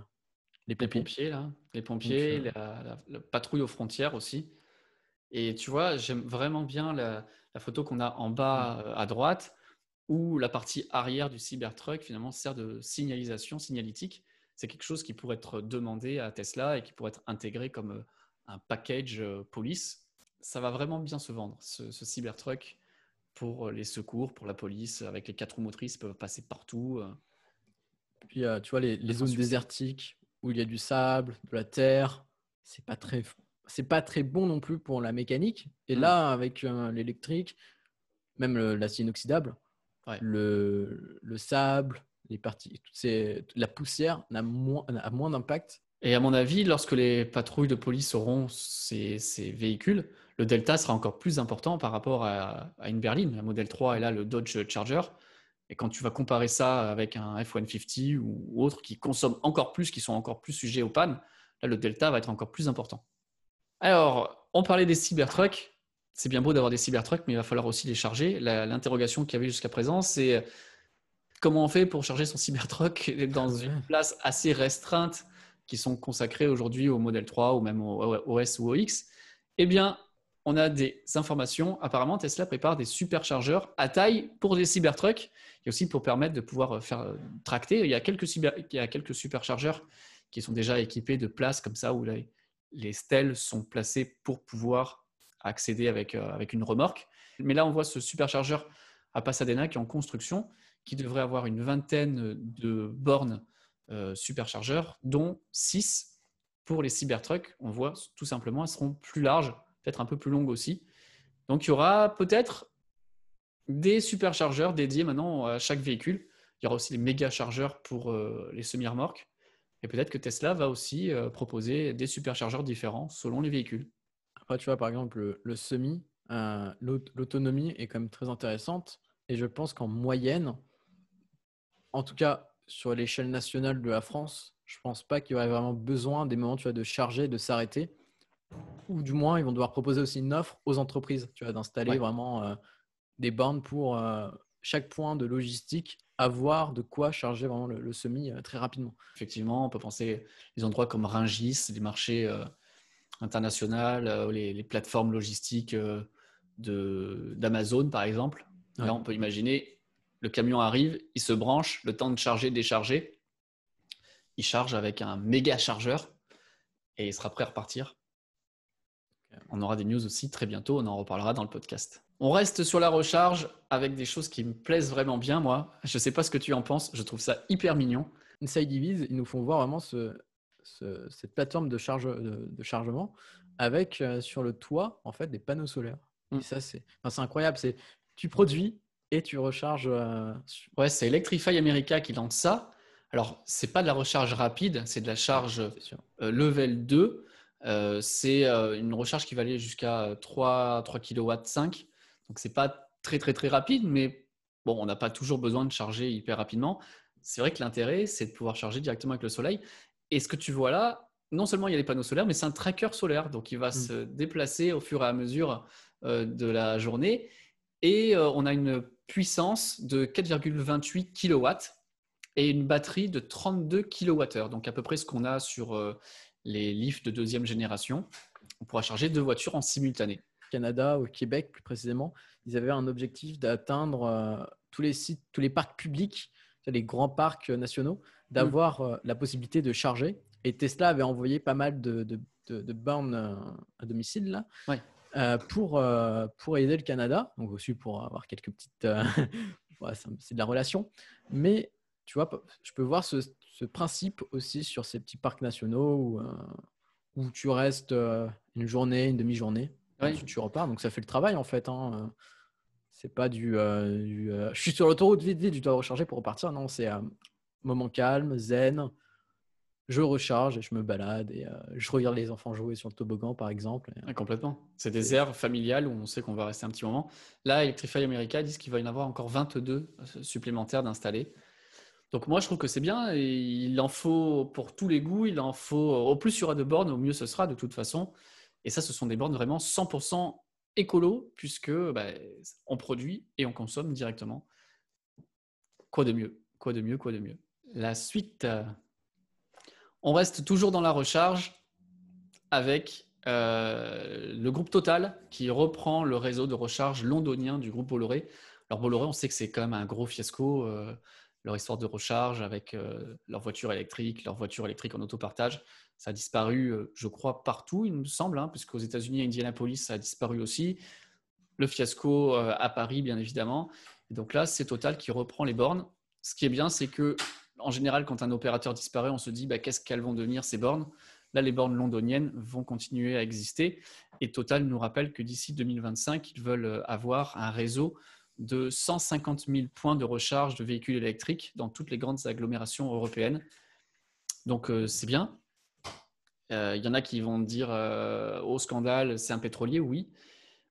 les pompiers. là, les pompiers, la, la, patrouille aux frontières aussi. Et tu vois, j'aime vraiment bien la, la photo qu'on a en bas euh, à droite, où la partie arrière du Cybertruck finalement sert de signalisation, signalétique. C'est quelque chose qui pourrait être demandé à Tesla et qui pourrait être intégré comme euh, un package euh, police. Ça va vraiment bien se vendre, ce, Cybertruck, pour les secours, pour la police, avec les quatre roues motrices, peuvent passer partout. Puis, tu vois, les, les zones désertiques où il y a du sable, de la terre, c'est pas très c'est pas très bon non plus pour la mécanique. Et mmh. là, avec euh, l'électrique, même l'acier inoxydable, le, le, sable, les parties, ces, la poussière n'a moins, a moins d'impact. Et à mon avis, lorsque les patrouilles de police auront ces, ces, véhicules, le delta sera encore plus important par rapport à, à, une berline. La modèle 3 et là le Dodge Charger. Et quand tu vas comparer ça avec un F-150 ou autre qui consomment encore plus, qui sont encore plus sujets aux pannes, là le delta va être encore plus important. Alors, on parlait des Cybertrucks. C'est bien beau d'avoir des Cybertrucks, mais il va falloir aussi les charger. L'interrogation qu'il y avait jusqu'à présent, c'est comment on fait pour charger son Cybertruck dans une place assez restreinte qui sont consacrées aujourd'hui au modèle 3 ou même au OS ou au X Eh bien, on a des informations. Apparemment, Tesla prépare des superchargeurs à taille pour des Cybertrucks et aussi pour permettre de pouvoir faire tracter. Il y a quelques, superchargeurs qui sont déjà équipés de places comme ça où les, les stèles sont placées pour pouvoir accéder avec, euh, avec une remorque. Mais là, on voit ce superchargeur à Pasadena qui est en construction, qui devrait avoir une vingtaine de bornes euh, superchargeurs, dont 6 pour les Cybertrucks. On voit tout simplement, elles seront plus larges, peut-être un peu plus longues aussi. Donc il y aura peut-être des superchargeurs dédiés maintenant à chaque véhicule. Il y aura aussi les méga chargeurs pour euh, les semi-remorques. Et peut-être que Tesla va aussi euh, proposer des superchargeurs différents selon les véhicules. Après, tu vois, par exemple, le, semi, euh, l'autonomie est quand même très intéressante. Et je pense qu'en moyenne, en tout cas sur l'échelle nationale de la France, je pense pas qu'il y aurait vraiment besoin des moments tu vois, de charger, de s'arrêter. Ou du moins, ils vont devoir proposer aussi une offre aux entreprises, tu vois, d'installer vraiment euh, des bornes pour chaque point de logistique avoir de quoi charger vraiment le, semi euh, très rapidement. Effectivement, on peut penser les endroits comme Ringis, les marchés euh, internationaux, euh, les, plateformes logistiques d'Amazon par exemple. Là, on peut imaginer, le camion arrive, il se branche, le temps de charger, décharger, il charge avec un méga chargeur et il sera prêt à repartir. On aura des news aussi très bientôt, on en reparlera dans le podcast. On reste sur la recharge avec des choses qui me plaisent vraiment bien, moi. Je ne sais pas ce que tu en penses, je trouve ça hyper mignon. Inside Divise, ils nous font voir vraiment cette plateforme de, charge, de, chargement avec euh, sur le toit en fait des panneaux solaires. Mm. ça, c'est incroyable. C'est tu produis et tu recharges. Euh, ouais, c'est Electrify America qui lance ça. Alors, c'est pas de la recharge rapide, c'est de la charge euh, level 2. c'est une recharge qui va aller jusqu'à 3, 3 kW 5 donc, ce n'est pas très, très, très rapide, mais bon, on n'a pas toujours besoin de charger hyper rapidement. C'est vrai que l'intérêt, c'est de pouvoir charger directement avec le soleil. Et ce que tu vois là, non seulement il y a les panneaux solaires, mais c'est un tracker solaire. Donc, il va Mm. se déplacer au fur et à mesure euh, de la journée. Et euh, on a une puissance de 4,28 kW et une batterie de 32 kWh. Donc, à peu près ce qu'on a sur euh, les lifts de deuxième génération. On pourra charger deux voitures en simultané. Canada, au Québec plus précisément, ils avaient un objectif d'atteindre euh, tous les sites, tous les parcs publics, les grands parcs nationaux, d'avoir euh, la possibilité de charger. Et Tesla avait envoyé pas mal de, de, de- de bornes à domicile là, Ouais. Euh, pour, euh, pour aider le Canada, donc aussi pour avoir quelques petites. euh, c'est de la relation. Mais tu vois, je peux voir ce, ce principe aussi sur ces petits parcs nationaux où, euh, où tu restes euh, une journée, une demi-journée. Ouais. Ensuite, tu repars. Donc, ça fait le travail en fait. Hein. Euh, C'est pas du. euh, du, euh, je suis sur l'autoroute, vite, vite, je dois recharger pour repartir. Non, c'est un moment calme, zen. Je recharge et je me balade et euh, je regarde les enfants jouer sur le toboggan par exemple. Et, euh, Ouais, complètement. C'est des aires familiales où on sait qu'on va rester un petit moment. Là, Electrify America disent qu'il va y en avoir encore 22 supplémentaires d'installés. Donc moi, je trouve que c'est bien. Et il en faut pour tous les goûts. Il en faut. Au plus il y aura de bornes, au mieux ce sera de toute façon. Et ça, ce sont des bornes vraiment 100% écolo puisque bah, on produit et on consomme directement. Quoi de mieux? Quoi de mieux? Quoi de mieux? La suite. On reste toujours dans la recharge avec euh, le groupe Total qui reprend le réseau de recharge londonien du groupe Bolloré. Alors Bolloré, on sait que c'est quand même un gros fiasco, euh, leur histoire de recharge avec euh, leur voiture électrique, leur voiture électrique en autopartage. Ça a disparu, je crois, partout, il me semble, hein, puisqu'aux États-Unis, à Indianapolis, ça a disparu aussi. Le fiasco à Paris, bien évidemment. Et donc là, c'est Total qui reprend les bornes. Ce qui est bien, c'est que en général, quand un opérateur disparaît, on se dit bah, qu'est-ce qu'elles vont devenir ces bornes? Là, les bornes londoniennes vont continuer à exister. Et Total nous rappelle que d'ici 2025, ils veulent euh, avoir un réseau de 150 000 points de recharge de véhicules électriques dans toutes les grandes agglomérations européennes. Donc, euh, c'est bien. Euh, Il y en a qui vont dire au scandale, c'est un pétrolier, oui.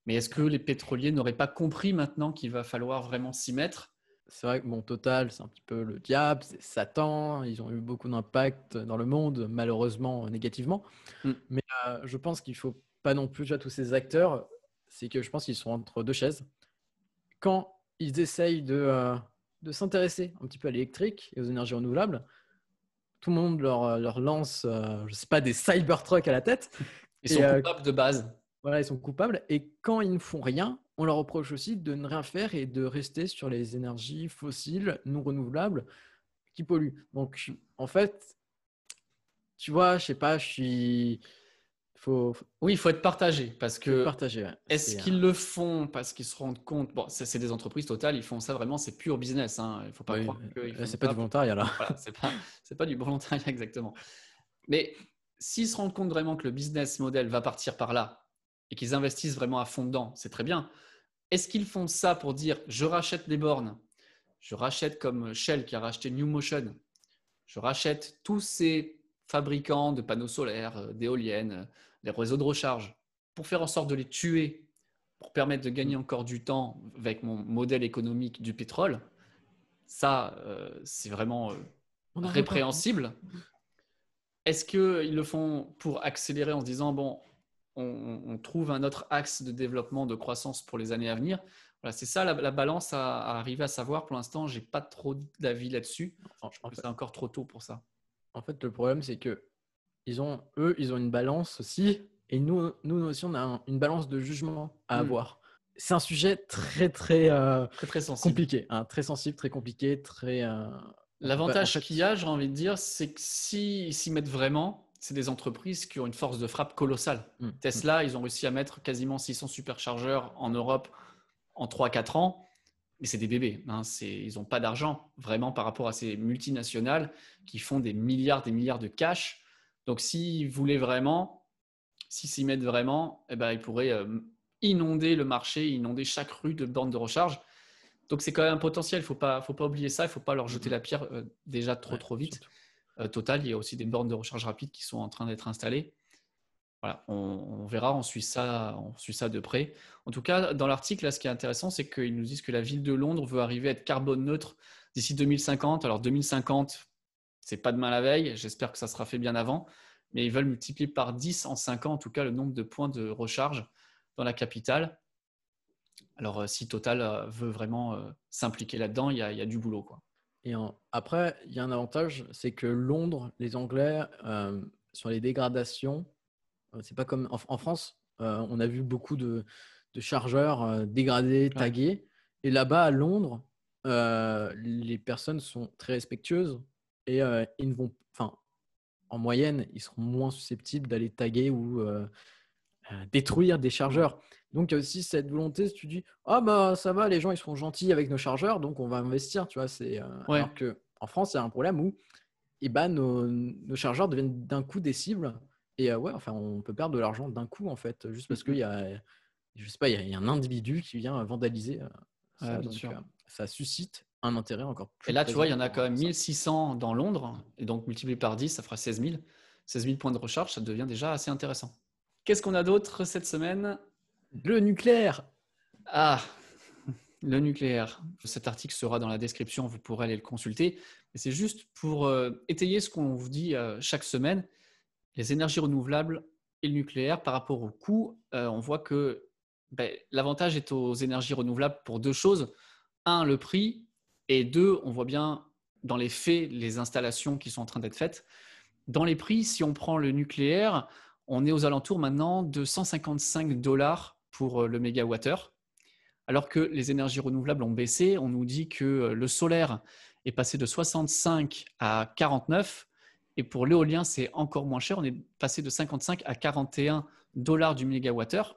Mais est-ce que les pétroliers n'auraient pas compris maintenant qu'il va falloir vraiment s'y mettre? C'est vrai que bon, Total, c'est un petit peu le diable, c'est Satan. Ils ont eu beaucoup d'impact dans le monde, malheureusement négativement. Mm. Mais euh, je pense qu'il faut pas non plus, déjà, tous ces acteurs, c'est que je pense qu'ils sont entre deux chaises. Quand ils essayent de, euh, de s'intéresser un petit peu à l'électrique et aux énergies renouvelables, tout le monde leur, euh, leur lance, euh, je sais pas, des Cybertrucks à la tête. Ils Et, sont coupables de base. Voilà, ils sont coupables. Et quand ils ne font rien, on leur reproche aussi de ne rien faire et de rester sur les énergies fossiles non renouvelables qui polluent. Donc, en fait, tu vois, je sais pas, je suis. Faut, Oui, il faut être partagé parce que ouais. Est-ce qu'ils le font parce qu'ils se rendent compte? Bon, c'est des entreprises totales, ils font ça vraiment, c'est pur business. hein. Il faut pas Oui, croire c'est pas du volontariat là. Voilà, c'est pas, c'est pas du volontariat exactement. Mais s'ils se rendent compte vraiment que le business model va partir par là et qu'ils investissent vraiment à fond dedans, c'est très bien. Est-ce qu'ils font ça pour dire je rachète des bornes, je rachète comme Shell qui a racheté New Motion, je rachète tous ces fabricants de panneaux solaires, euh, d'éoliennes, euh, des réseaux de recharge, pour faire en sorte de les tuer, pour permettre de gagner encore du temps avec mon modèle économique du pétrole, ça, euh, c'est vraiment euh, On pas. répréhensible. Est-ce qu'ils le font pour accélérer en se disant, bon, on, on trouve un autre axe de développement, de croissance pour les années à venir voilà, C'est ça la, la balance à, à arriver à savoir. Pour l'instant, j'ai pas trop d'avis là-dessus. Je en trouve que c'est encore trop tôt pour ça. En fait, le problème, c'est que ils ont, eux, ils ont une balance aussi, et nous, nous aussi, on a un- une balance de jugement à Mm. avoir. C'est un sujet très, très euh, Très, très sensible. compliqué, hein, très sensible, très compliqué, très. euh, L'avantage en fait- qu'il y a, j'ai envie de dire, c'est que s'ils s'y mettent vraiment, c'est des entreprises qui ont une force de frappe colossale. Mm. Tesla, ils ont réussi à mettre quasiment 600 superchargeurs en Europe en 3-4 ans. Mais c'est des bébés. hein, ils n'ont pas d'argent vraiment par rapport à ces multinationales qui font des milliards, des milliards de cash. Donc, s'ils voulaient vraiment, s'ils s'y mettent vraiment, eh ben, ils pourraient euh, inonder le marché, inonder chaque rue de bornes de recharge. Donc, c'est quand même un potentiel. Il ne faut pas, faut pas oublier ça. Il ne faut pas leur jeter la pierre euh, déjà trop, Ouais, trop vite. surtout. Euh, Total, il y a aussi des bornes de recharge rapide qui sont en train d'être installées. Voilà, on, verra, on suit, ça, on suit ça de près. En tout cas, dans l'article, ce qui est intéressant, c'est qu'ils nous disent que la ville de Londres veut arriver à être carbone neutre d'ici 2050. Alors 2050, c'est pas demain la veille, j'espère que ça sera fait bien avant. mais ils veulent multiplier par 10 en 5 ans, en tout cas, le nombre de points de recharge dans la capitale. Alors, euh, si Total euh, veut vraiment s'impliquer là-dedans, il y, a du boulot. Quoi. Et après, il y a un avantage, c'est que Londres, les Anglais, sur les dégradations, c'est pas comme en, France, on a vu beaucoup de, chargeurs dégradés, tagués. Et là-bas, à Londres, les personnes sont très respectueuses et ils ne vont, enfin, en moyenne, ils seront moins susceptibles d'aller taguer ou détruire des chargeurs. Donc, il y a aussi cette volonté, si tu dis, ah bah ça va, les gens ils sont gentils avec nos chargeurs, donc on va investir, tu vois. C'est, euh, Alors qu'en France, il y a un problème où eh ben, nos, nos chargeurs deviennent d'un coup des cibles. Et euh, ouais, enfin, on peut perdre de l'argent d'un coup, en fait, juste parce qu'il y a, je sais pas, il y, a, un individu qui vient vandaliser. Euh, ça, ça suscite un intérêt encore plus. Et là, tu vois, il y en a quand même 1600 dans Londres, et donc multiplié par 10, ça fera 16 000. 16 000 points de recharge, ça devient déjà assez intéressant. Qu'est-ce qu'on a d'autre cette semaine? Le nucléaire. Ah, le nucléaire. Cet article sera dans la description, vous pourrez aller le consulter. c'est juste pour euh, étayer ce qu'on vous dit euh, chaque semaine. Les énergies renouvelables et le nucléaire, par rapport au coût, euh, on voit que ben, l'avantage est aux énergies renouvelables pour deux choses. Un, le prix. Et deux, on voit bien dans les faits les installations qui sont en train d'être faites. Dans les prix, si on prend le nucléaire, on est aux alentours maintenant de 155 dollars pour euh, le mégawattheure. Alors que les énergies renouvelables ont baissé, on nous dit que euh, le solaire est passé de 65 à 49 et pour l'éolien, c'est encore moins cher. On est passé de 55 à 41 dollars du mégawattheure.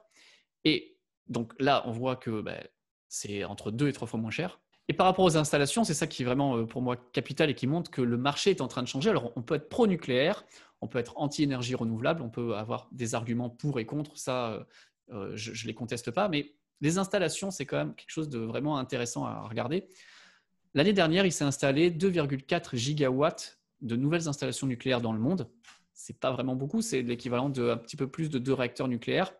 Et donc là, on voit que ben, c'est entre deux et trois fois moins cher. Et par rapport aux installations, c'est ça qui est vraiment euh, pour moi capital et qui montre que le marché est en train de changer. Alors on peut être pro-nucléaire, on peut être anti-énergie renouvelable, on peut avoir des arguments pour et contre. Ça, euh, je ne les conteste pas, mais les installations, c'est quand même quelque chose de vraiment intéressant à regarder. L'année dernière, il s'est installé 2,4 gigawatts de nouvelles installations nucléaires dans le monde. Ce n'est pas vraiment beaucoup, c'est l'équivalent d'un petit peu plus de deux réacteurs nucléaires.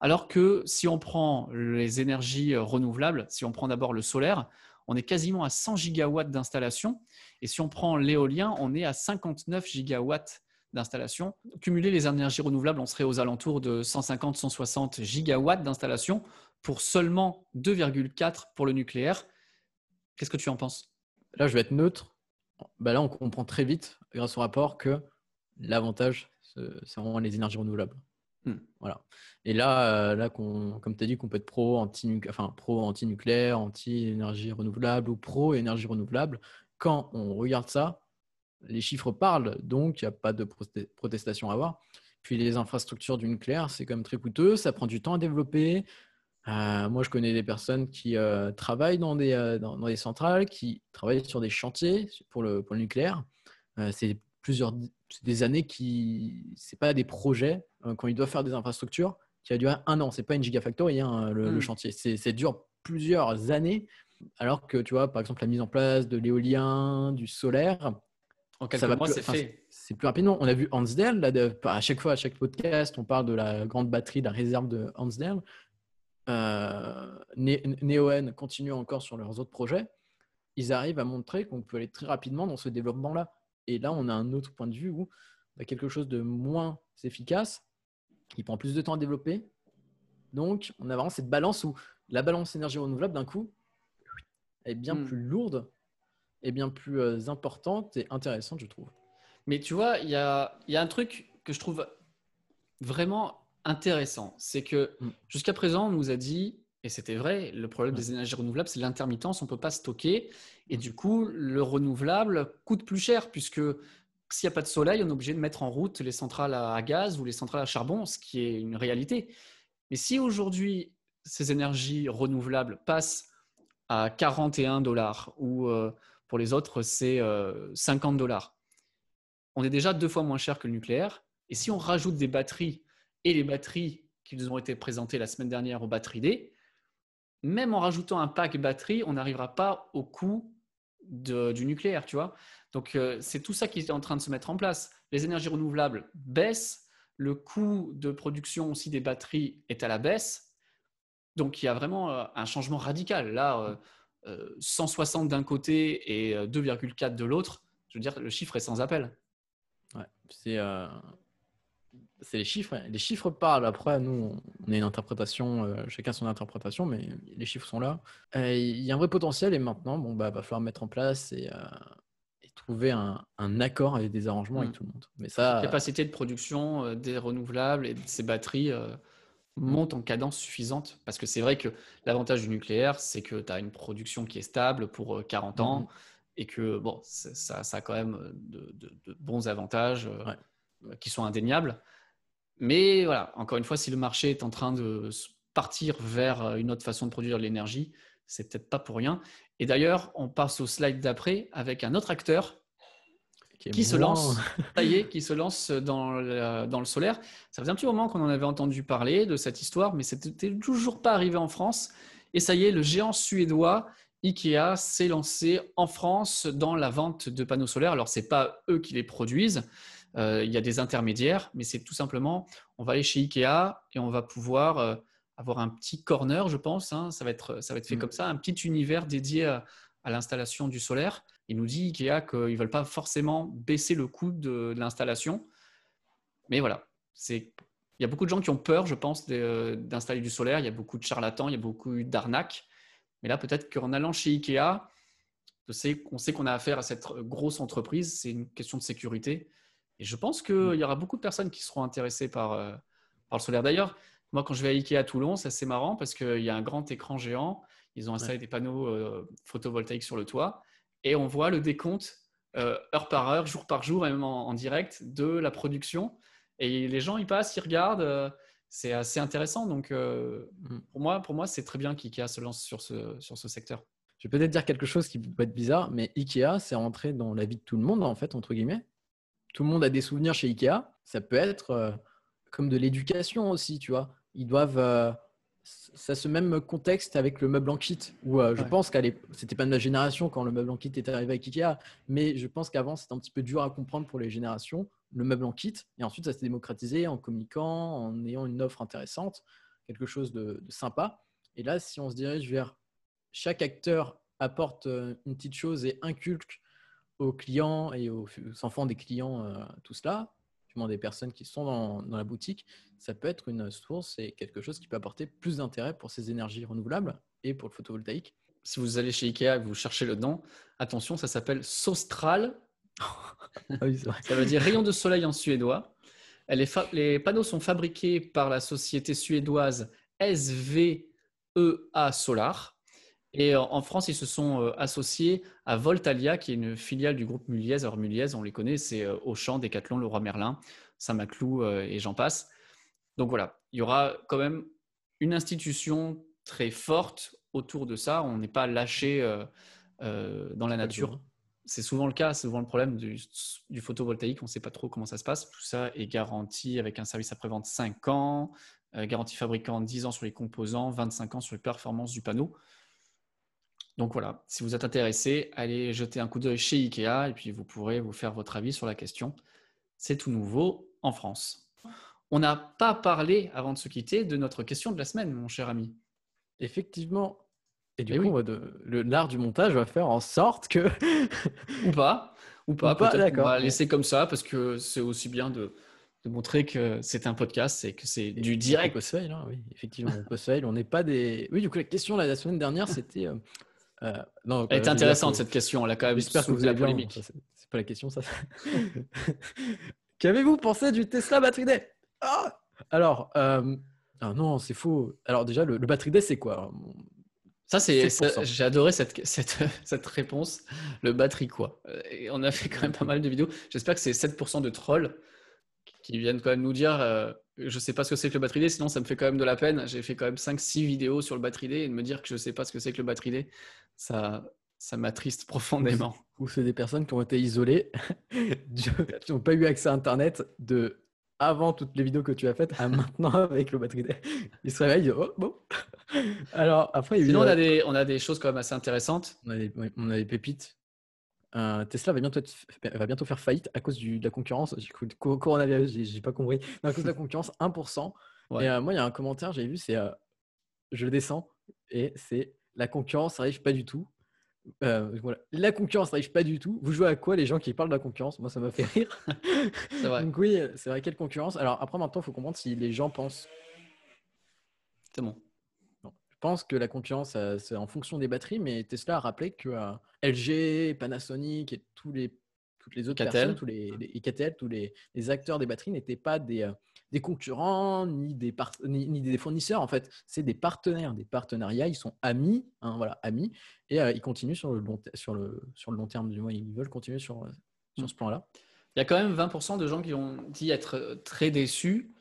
Alors que si on prend les énergies renouvelables, si on prend d'abord le solaire, on est quasiment à 100 gigawatts d'installation. Et si on prend l'éolien, on est à 59 gigawatts d'installation. Cumuler les énergies renouvelables, on serait aux alentours de 150-160 gigawatts d'installation pour seulement 2,4 pour le nucléaire. Qu'est-ce que tu en penses? Là, je vais être neutre. Bah là, on comprend très vite, grâce au rapport, que l'avantage, c'est vraiment les énergies renouvelables. Hmm. Voilà. Et là, euh, comme tu as dit, qu'on peut être pro anti, enfin, pro anti-nucléaire, anti-énergie renouvelable ou pro énergie renouvelable. Quand on regarde ça, les chiffres parlent, donc il n'y a pas de protestation à avoir. Puis les infrastructures du nucléaire, c'est quand même très coûteux, ça prend du temps à développer. Euh, moi, je connais des personnes qui euh, travaillent dans des, dans, des, centrales, qui travaillent sur des chantiers pour le, pour le nucléaire. c'est plusieurs des années qui, c'est pas des projets quand ils doivent faire des infrastructures qui a duré un an. C'est pas une gigafactory hein, le, le, mmh. chantier. C'est dure plusieurs années. Alors que tu vois, par exemple, la mise en place de l'éolien, du solaire, en quelques mois, c'est fait. C'est plus rapidement. On a vu Hansdale, là, à chaque fois, à chaque podcast, on parle de la grande batterie, de la réserve de Hansdale. Euh, Neoen continue encore sur leurs autres projets. Ils arrivent à montrer qu'on peut aller très rapidement dans ce développement-là. Et là, on a un autre point de vue où a quelque chose de moins efficace, qui prend plus de temps à développer. Donc, on a vraiment cette balance où la balance énergie renouvelable, d'un coup, est bien hmm. plus lourde est bien plus euh, importante et intéressante, je trouve. Mais tu vois, il y a, y a, un truc que je trouve vraiment intéressant. C'est que mm. jusqu'à présent, on nous a dit, et c'était vrai, le problème des énergies renouvelables, c'est l'intermittence, on ne peut pas stocker. Et mm. du coup, le renouvelable coûte plus cher, puisque s'il n'y a pas de soleil, on est obligé de mettre en route les centrales à gaz ou les centrales à charbon, ce qui est une réalité. Mais si aujourd'hui, ces énergies renouvelables passent à 41 dollars ou euh, pour les autres, c'est 50 euh, dollars. On est déjà deux fois moins cher que le nucléaire. Et si on rajoute des batteries et les batteries qui nous ont été présentées la semaine dernière aux batteries D, même en rajoutant un pack batterie, on n'arrivera pas au coût du nucléaire, tu vois. Donc euh, c'est tout ça qui est en train de se mettre en place. Les énergies renouvelables baissent, le coût de production aussi des batteries est à la baisse. Donc il y a vraiment euh, un changement radical. Là, 160 d'un côté et 2,4 de l'autre, je veux dire, le chiffre est sans appel. c'est euh, c'est les chiffres. Les chiffres parlent. Après, nous, on a une interprétation, euh, chacun son interprétation, mais les chiffres sont là. Euh, Il y a un vrai potentiel et maintenant, bon, bah, va falloir mettre en place euh, et trouver un, un accord avec des arrangements avec Mm. tout le monde. Mais ça, capacité de production euh, des renouvelables et de ces batteries euh, monte en cadence suffisante. Parce que c'est vrai que l'avantage du nucléaire, c'est que tu as une production qui est stable pour euh, 40 ans et que bon, ça, ça a quand même de, de- de bons avantages euh, Ouais. qui sont indéniables. Mais voilà, encore une fois, si le marché est en train de partir vers une autre façon de produire de l'énergie, c'est peut-être pas pour rien. Et d'ailleurs, on passe au slide d'après avec un autre acteur qui se lance, ça y est, qui se lance dans le, dans le solaire. Ça faisait un petit moment qu'on en avait entendu parler de cette histoire, mais c'était toujours pas arrivé en France. Et ça y est, le géant suédois Ikea s'est lancé en France dans la vente de panneaux solaires. Alors, c'est pas eux qui les produisent, euh, il y a des intermédiaires, mais c'est tout simplement, on va aller chez Ikea et on va pouvoir euh, avoir un petit corner, je pense. hein. ça, va être, ça va être fait Mm. comme ça, un petit univers dédié à, à l'installation du solaire. Il nous dit Ikea qu'ils ne veulent pas forcément baisser le coût de, l'installation. Mais voilà, c'est il y a beaucoup de gens qui ont peur, je pense, d'installer du solaire. Il y a beaucoup de charlatans, il y a beaucoup d'arnaques. Mais là, peut-être qu'en allant chez Ikea, on sait qu'on a affaire à cette grosse entreprise. C'est une question de sécurité. Et je pense qu'il y aura beaucoup de personnes qui seront intéressées par, euh, par le solaire. D'ailleurs, moi, quand je vais à Ikea à Toulon, c'est assez marrant parce qu'il y a un grand écran géant. Ils ont installé des panneaux euh, photovoltaïques sur le toit. Et on voit le décompte euh, heure par heure, jour par jour, et même en, en direct de la production. Et les gens, ils passent, ils regardent. euh, c'est assez intéressant. Donc, Mm. pour moi, pour moi c'est très bien qu'IKEA se lance sur ce, sur ce secteur. Je vais peut-être dire quelque chose qui peut être bizarre, mais Ikea, c'est rentré dans la vie de tout le monde, en fait, entre guillemets. Tout le monde a des souvenirs chez Ikea. Ça peut être comme de l'éducation aussi, tu vois. Ils doivent. euh, ça ce même contexte avec le meuble en kit, où euh, je Ouais. pense qu'à c'était pas de ma génération quand le meuble en kit était arrivé avec Ikea, mais je pense qu'avant, c'était un petit peu dur à comprendre pour les générations, le meuble en kit. Et ensuite, ça s'est démocratisé en communiquant, en ayant une offre intéressante, quelque chose de, de sympa. Et là, si on se dirige vers chaque acteur apporte euh, une petite chose et inculque aux clients et aux, aux enfants des clients euh, tout cela, des personnes qui sont dans, dans la boutique, ça peut être une source et quelque chose qui peut apporter plus d'intérêt pour ces énergies renouvelables et pour le photovoltaïque. Si vous allez chez Ikea et que vous cherchez le nom, attention, ça s'appelle Sostral. Ah oui. Ça veut dire rayon de soleil en suédois. Les panneaux sont fabriqués par la société suédoise SVEA Solar. Et en- en France, ils se sont euh, associés à Voltalia, qui est une filiale du groupe Muliez. Alors Muliez, on les connaît, c'est euh, Auchan, Decathlon, Leroy Merlin, Saint-Maclou euh, et j'en passe. Donc voilà, il y aura quand même une institution très forte autour de ça. On n'est pas lâché euh, euh, dans la nature. C'est souvent le cas, c'est souvent le problème du, du photovoltaïque. On ne sait pas trop comment ça se passe. Tout ça est garanti avec un service après-vente 5 ans, euh, garantie fabricant 10 ans sur les composants, 25 ans sur les performances du panneau. Donc voilà, si vous êtes intéressé, allez jeter un coup d'œil chez Ikea et puis vous pourrez vous faire votre avis sur la question. C'est tout nouveau en France. On n'a pas parlé, avant de se quitter, de notre question de la semaine, mon cher ami. Effectivement. Et du Eh coup, oui. on de- l'art du montage va faire en sorte que. Ou pas. Ou pas. Ou pas, d'accord. va laisser comme ça parce que c'est aussi bien de, de montrer que c'est un podcast et que c'est du On direct. peut se fail, hein, oui, effectivement, on peut se fail. On n'est pas des. Oui, du coup, la question là, la semaine dernière, c'était. euh, euh, non, Elle euh, est dire intéressante que- cette question. Quand même J'espère que vous soulevé la bien. polémique. C'est pas la question, ça. Qu'avez-vous pensé du Tesla Battery Day? Ah Alors, euh, ah non, c'est faux. Alors déjà, le, le Battery Day, c'est quoi? Ça, c'est, 7%. ça- j'ai adoré cette, cette, cette réponse. Le batterie, quoi. Euh, Et on a fait quand même pas mal de vidéos. J'espère que c'est 7% de trolls qui viennent quand même nous dire euh, je sais pas ce que c'est que le batterie day, sinon ça me fait quand même de la peine. J'ai fait quand même 5-6 vidéos sur le batterie day et de me dire que je sais pas ce que c'est que le batterie day, ça, ça m'attriste profondément. Ou c'est des personnes qui ont été isolées, qui n'ont pas eu accès à Internet de avant toutes les vidéos que tu as faites à maintenant avec le Battery Day. Ils se réveillent, ils disent, oh bon. Alors après, il y a eu, Sinon, on euh, a, des, on a des choses quand même assez intéressantes. On a des, on a des pépites. Euh, Tesla va bientôt, être- va bientôt faire faillite à cause du- de la concurrence. J'ai cru co- coronavirus, j'ai pas compris. À cause de la concurrence, 1%. Ouais. Et euh, moi, il y a un commentaire, j'ai vu, c'est euh, je le descends et c'est la concurrence arrive pas du tout. Euh, voilà. La concurrence n'arrive pas du tout. Vous jouez à quoi les gens qui parlent de la concurrence Moi, ça m'a fait rire. C'est vrai. Donc oui, c'est vrai, quelle concurrence? Alors après, maintenant, il faut comprendre si les gens pensent... C'est bon. Pense que la concurrence, c'est en fonction des batteries, mais Tesla a rappelé que euh, LG, Panasonic et tous les, toutes les autres Catel. personnes, tous les, les Catel, tous les, les acteurs des batteries n'étaient pas des, euh, des concurrents ni des, par- ni, ni des fournisseurs. En fait, c'est des partenaires, des partenariats. Ils sont amis, hein, voilà, amis, et euh, ils continuent sur le, long sur, le, sur le long terme du moins. Ils veulent continuer sur, sur Mm. ce plan-là. Il y a quand même 20% de gens qui ont dit être très déçus.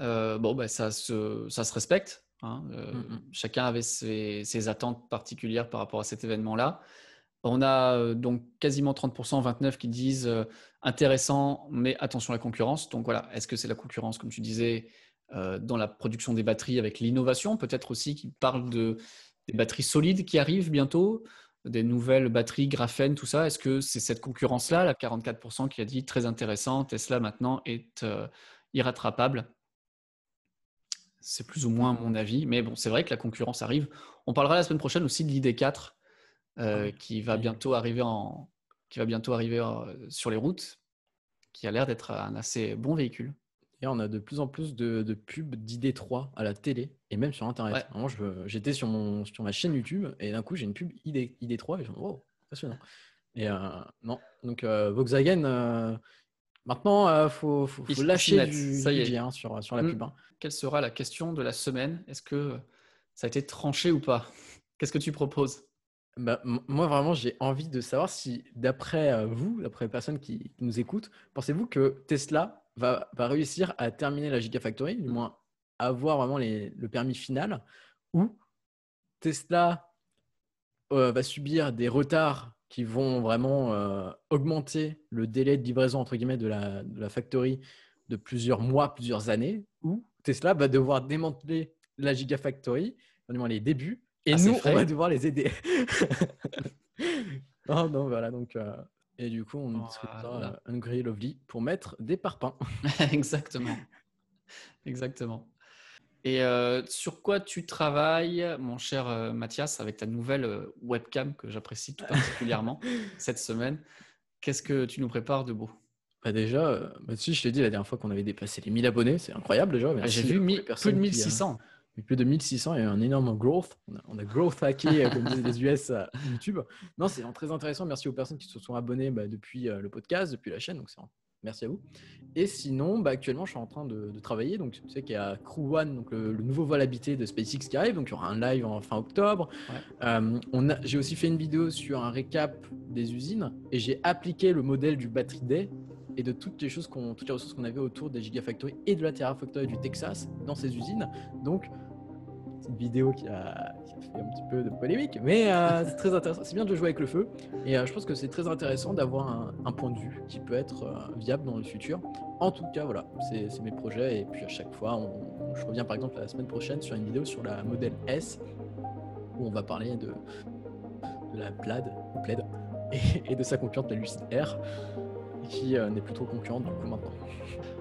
Euh, bon, bah, ça, se, ça se respecte. Hein. Euh, Mm, mm. Chacun avait ses, ses attentes particulières par rapport à cet événement-là. On a euh, donc quasiment 30%, 29% qui disent euh, intéressant, mais attention à la concurrence. Donc voilà, est-ce que c'est la concurrence, comme tu disais, dans la production des batteries avec l'innovation? Peut-être aussi qui parle de, des batteries solides qui arrivent bientôt, des nouvelles batteries graphène, tout ça. Est-ce que c'est cette concurrence-là, la 44% qui a dit très intéressant, Tesla maintenant est euh, irrattrapable? C'est plus ou moins mon avis, mais bon, c'est vrai que la concurrence arrive. On parlera la semaine prochaine aussi de l'ID4 euh, qui va bientôt arriver, en, qui va bientôt arriver sur les routes, qui a l'air d'être un assez bon véhicule. Et on a de plus en plus de, de pubs d'ID3 à la télé et même sur Internet. Ouais. J'étais sur, mon, sur ma chaîne YouTube et d'un coup, j'ai une pub ID, ID3 et je me dis, wow, impressionnant. Et euh, non, donc euh, Volkswagen, maintenant, il faut, lâcher du, ça y est. hein, sur, sur la Mm. pub. hein. Quelle sera la question de la semaine? Est-ce que ça a été tranché ou pas? Qu'est-ce que tu proposes? Bah, moi, vraiment, j'ai envie de savoir si, d'après euh, vous, d'après les personnes qui, qui nous écoutent, pensez-vous que Tesla va, va réussir à terminer la Gigafactory, du moins avoir vraiment les- le permis final, ou Tesla euh, va subir des retards qui vont vraiment euh, augmenter le délai de livraison entre guillemets de la, de la factory de plusieurs mois, plusieurs années, ou Tesla va devoir démanteler la Gigafactory, les débuts, et Ah, nous, on va devoir les aider. non, non, voilà, donc... euh, et du coup, on discutera Voilà. euh, Hungry Lovely pour mettre des parpaings. Exactement. Exactement. Et euh, sur quoi tu travailles, mon cher euh, Mathias, avec ta nouvelle euh, webcam que j'apprécie tout particulièrement cette semaine? Qu'est-ce que tu nous prépares de beau? Bah déjà, euh, bah je t'ai dit la dernière fois qu'on avait dépassé les 1000 abonnés, c'est incroyable déjà. Ah, J'ai vu mi- plus de qui, euh, 1600. plus de 1600 et un énorme growth. On a, on a growth hacké, comme disent les US à YouTube. Non, c'est très intéressant. Merci aux personnes qui se sont abonnées bah, depuis le podcast, depuis la chaîne. Donc, c'est merci à vous. Et sinon, bah, actuellement, je suis en train de, de travailler. Donc, tu sais qu'il y a Crew One, donc le, le nouveau vol habité de SpaceX qui arrive. Donc, il y aura un live en fin octobre. Ouais. Euh, on a- j'ai aussi fait une vidéo sur un récap des usines et j'ai appliqué le modèle du Battery Day et de toutes les choses qu'on, toutes les ressources qu'on avait autour des Gigafactory et de la Terrafactory du Texas dans ces usines. Donc, une vidéo qui a, qui a fait un petit peu de polémique, mais euh, c'est très intéressant. C'est bien de jouer avec le feu. Et euh, je pense que c'est très intéressant d'avoir un, un point de vue qui peut être euh, viable dans le futur. En tout cas, voilà, c'est mes projets. Et puis à chaque fois, on- je reviens par exemple la semaine prochaine sur une vidéo sur la modèle S, où on va parler de, de la Plaid, Plaid, et, et de sa concurrente, la Lucid Air, qui euh, n'est plus trop concurrente du coup maintenant.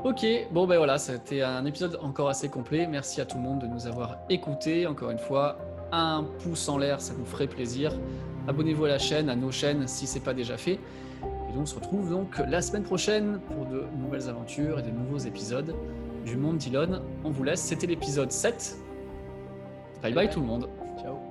Ok, bon ben voilà, c'était un épisode encore assez complet. Merci à tout le monde de nous avoir écoutés. Encore une fois, un pouce en l'air, ça nous ferait plaisir. Abonnez-vous à la chaîne, à nos chaînes si c'est pas déjà fait. Et donc on se retrouve donc la semaine prochaine pour de nouvelles aventures et de nouveaux épisodes du monde d'Elon. On vous laisse, c'était l'épisode 7. Bye bye tout le monde. Ciao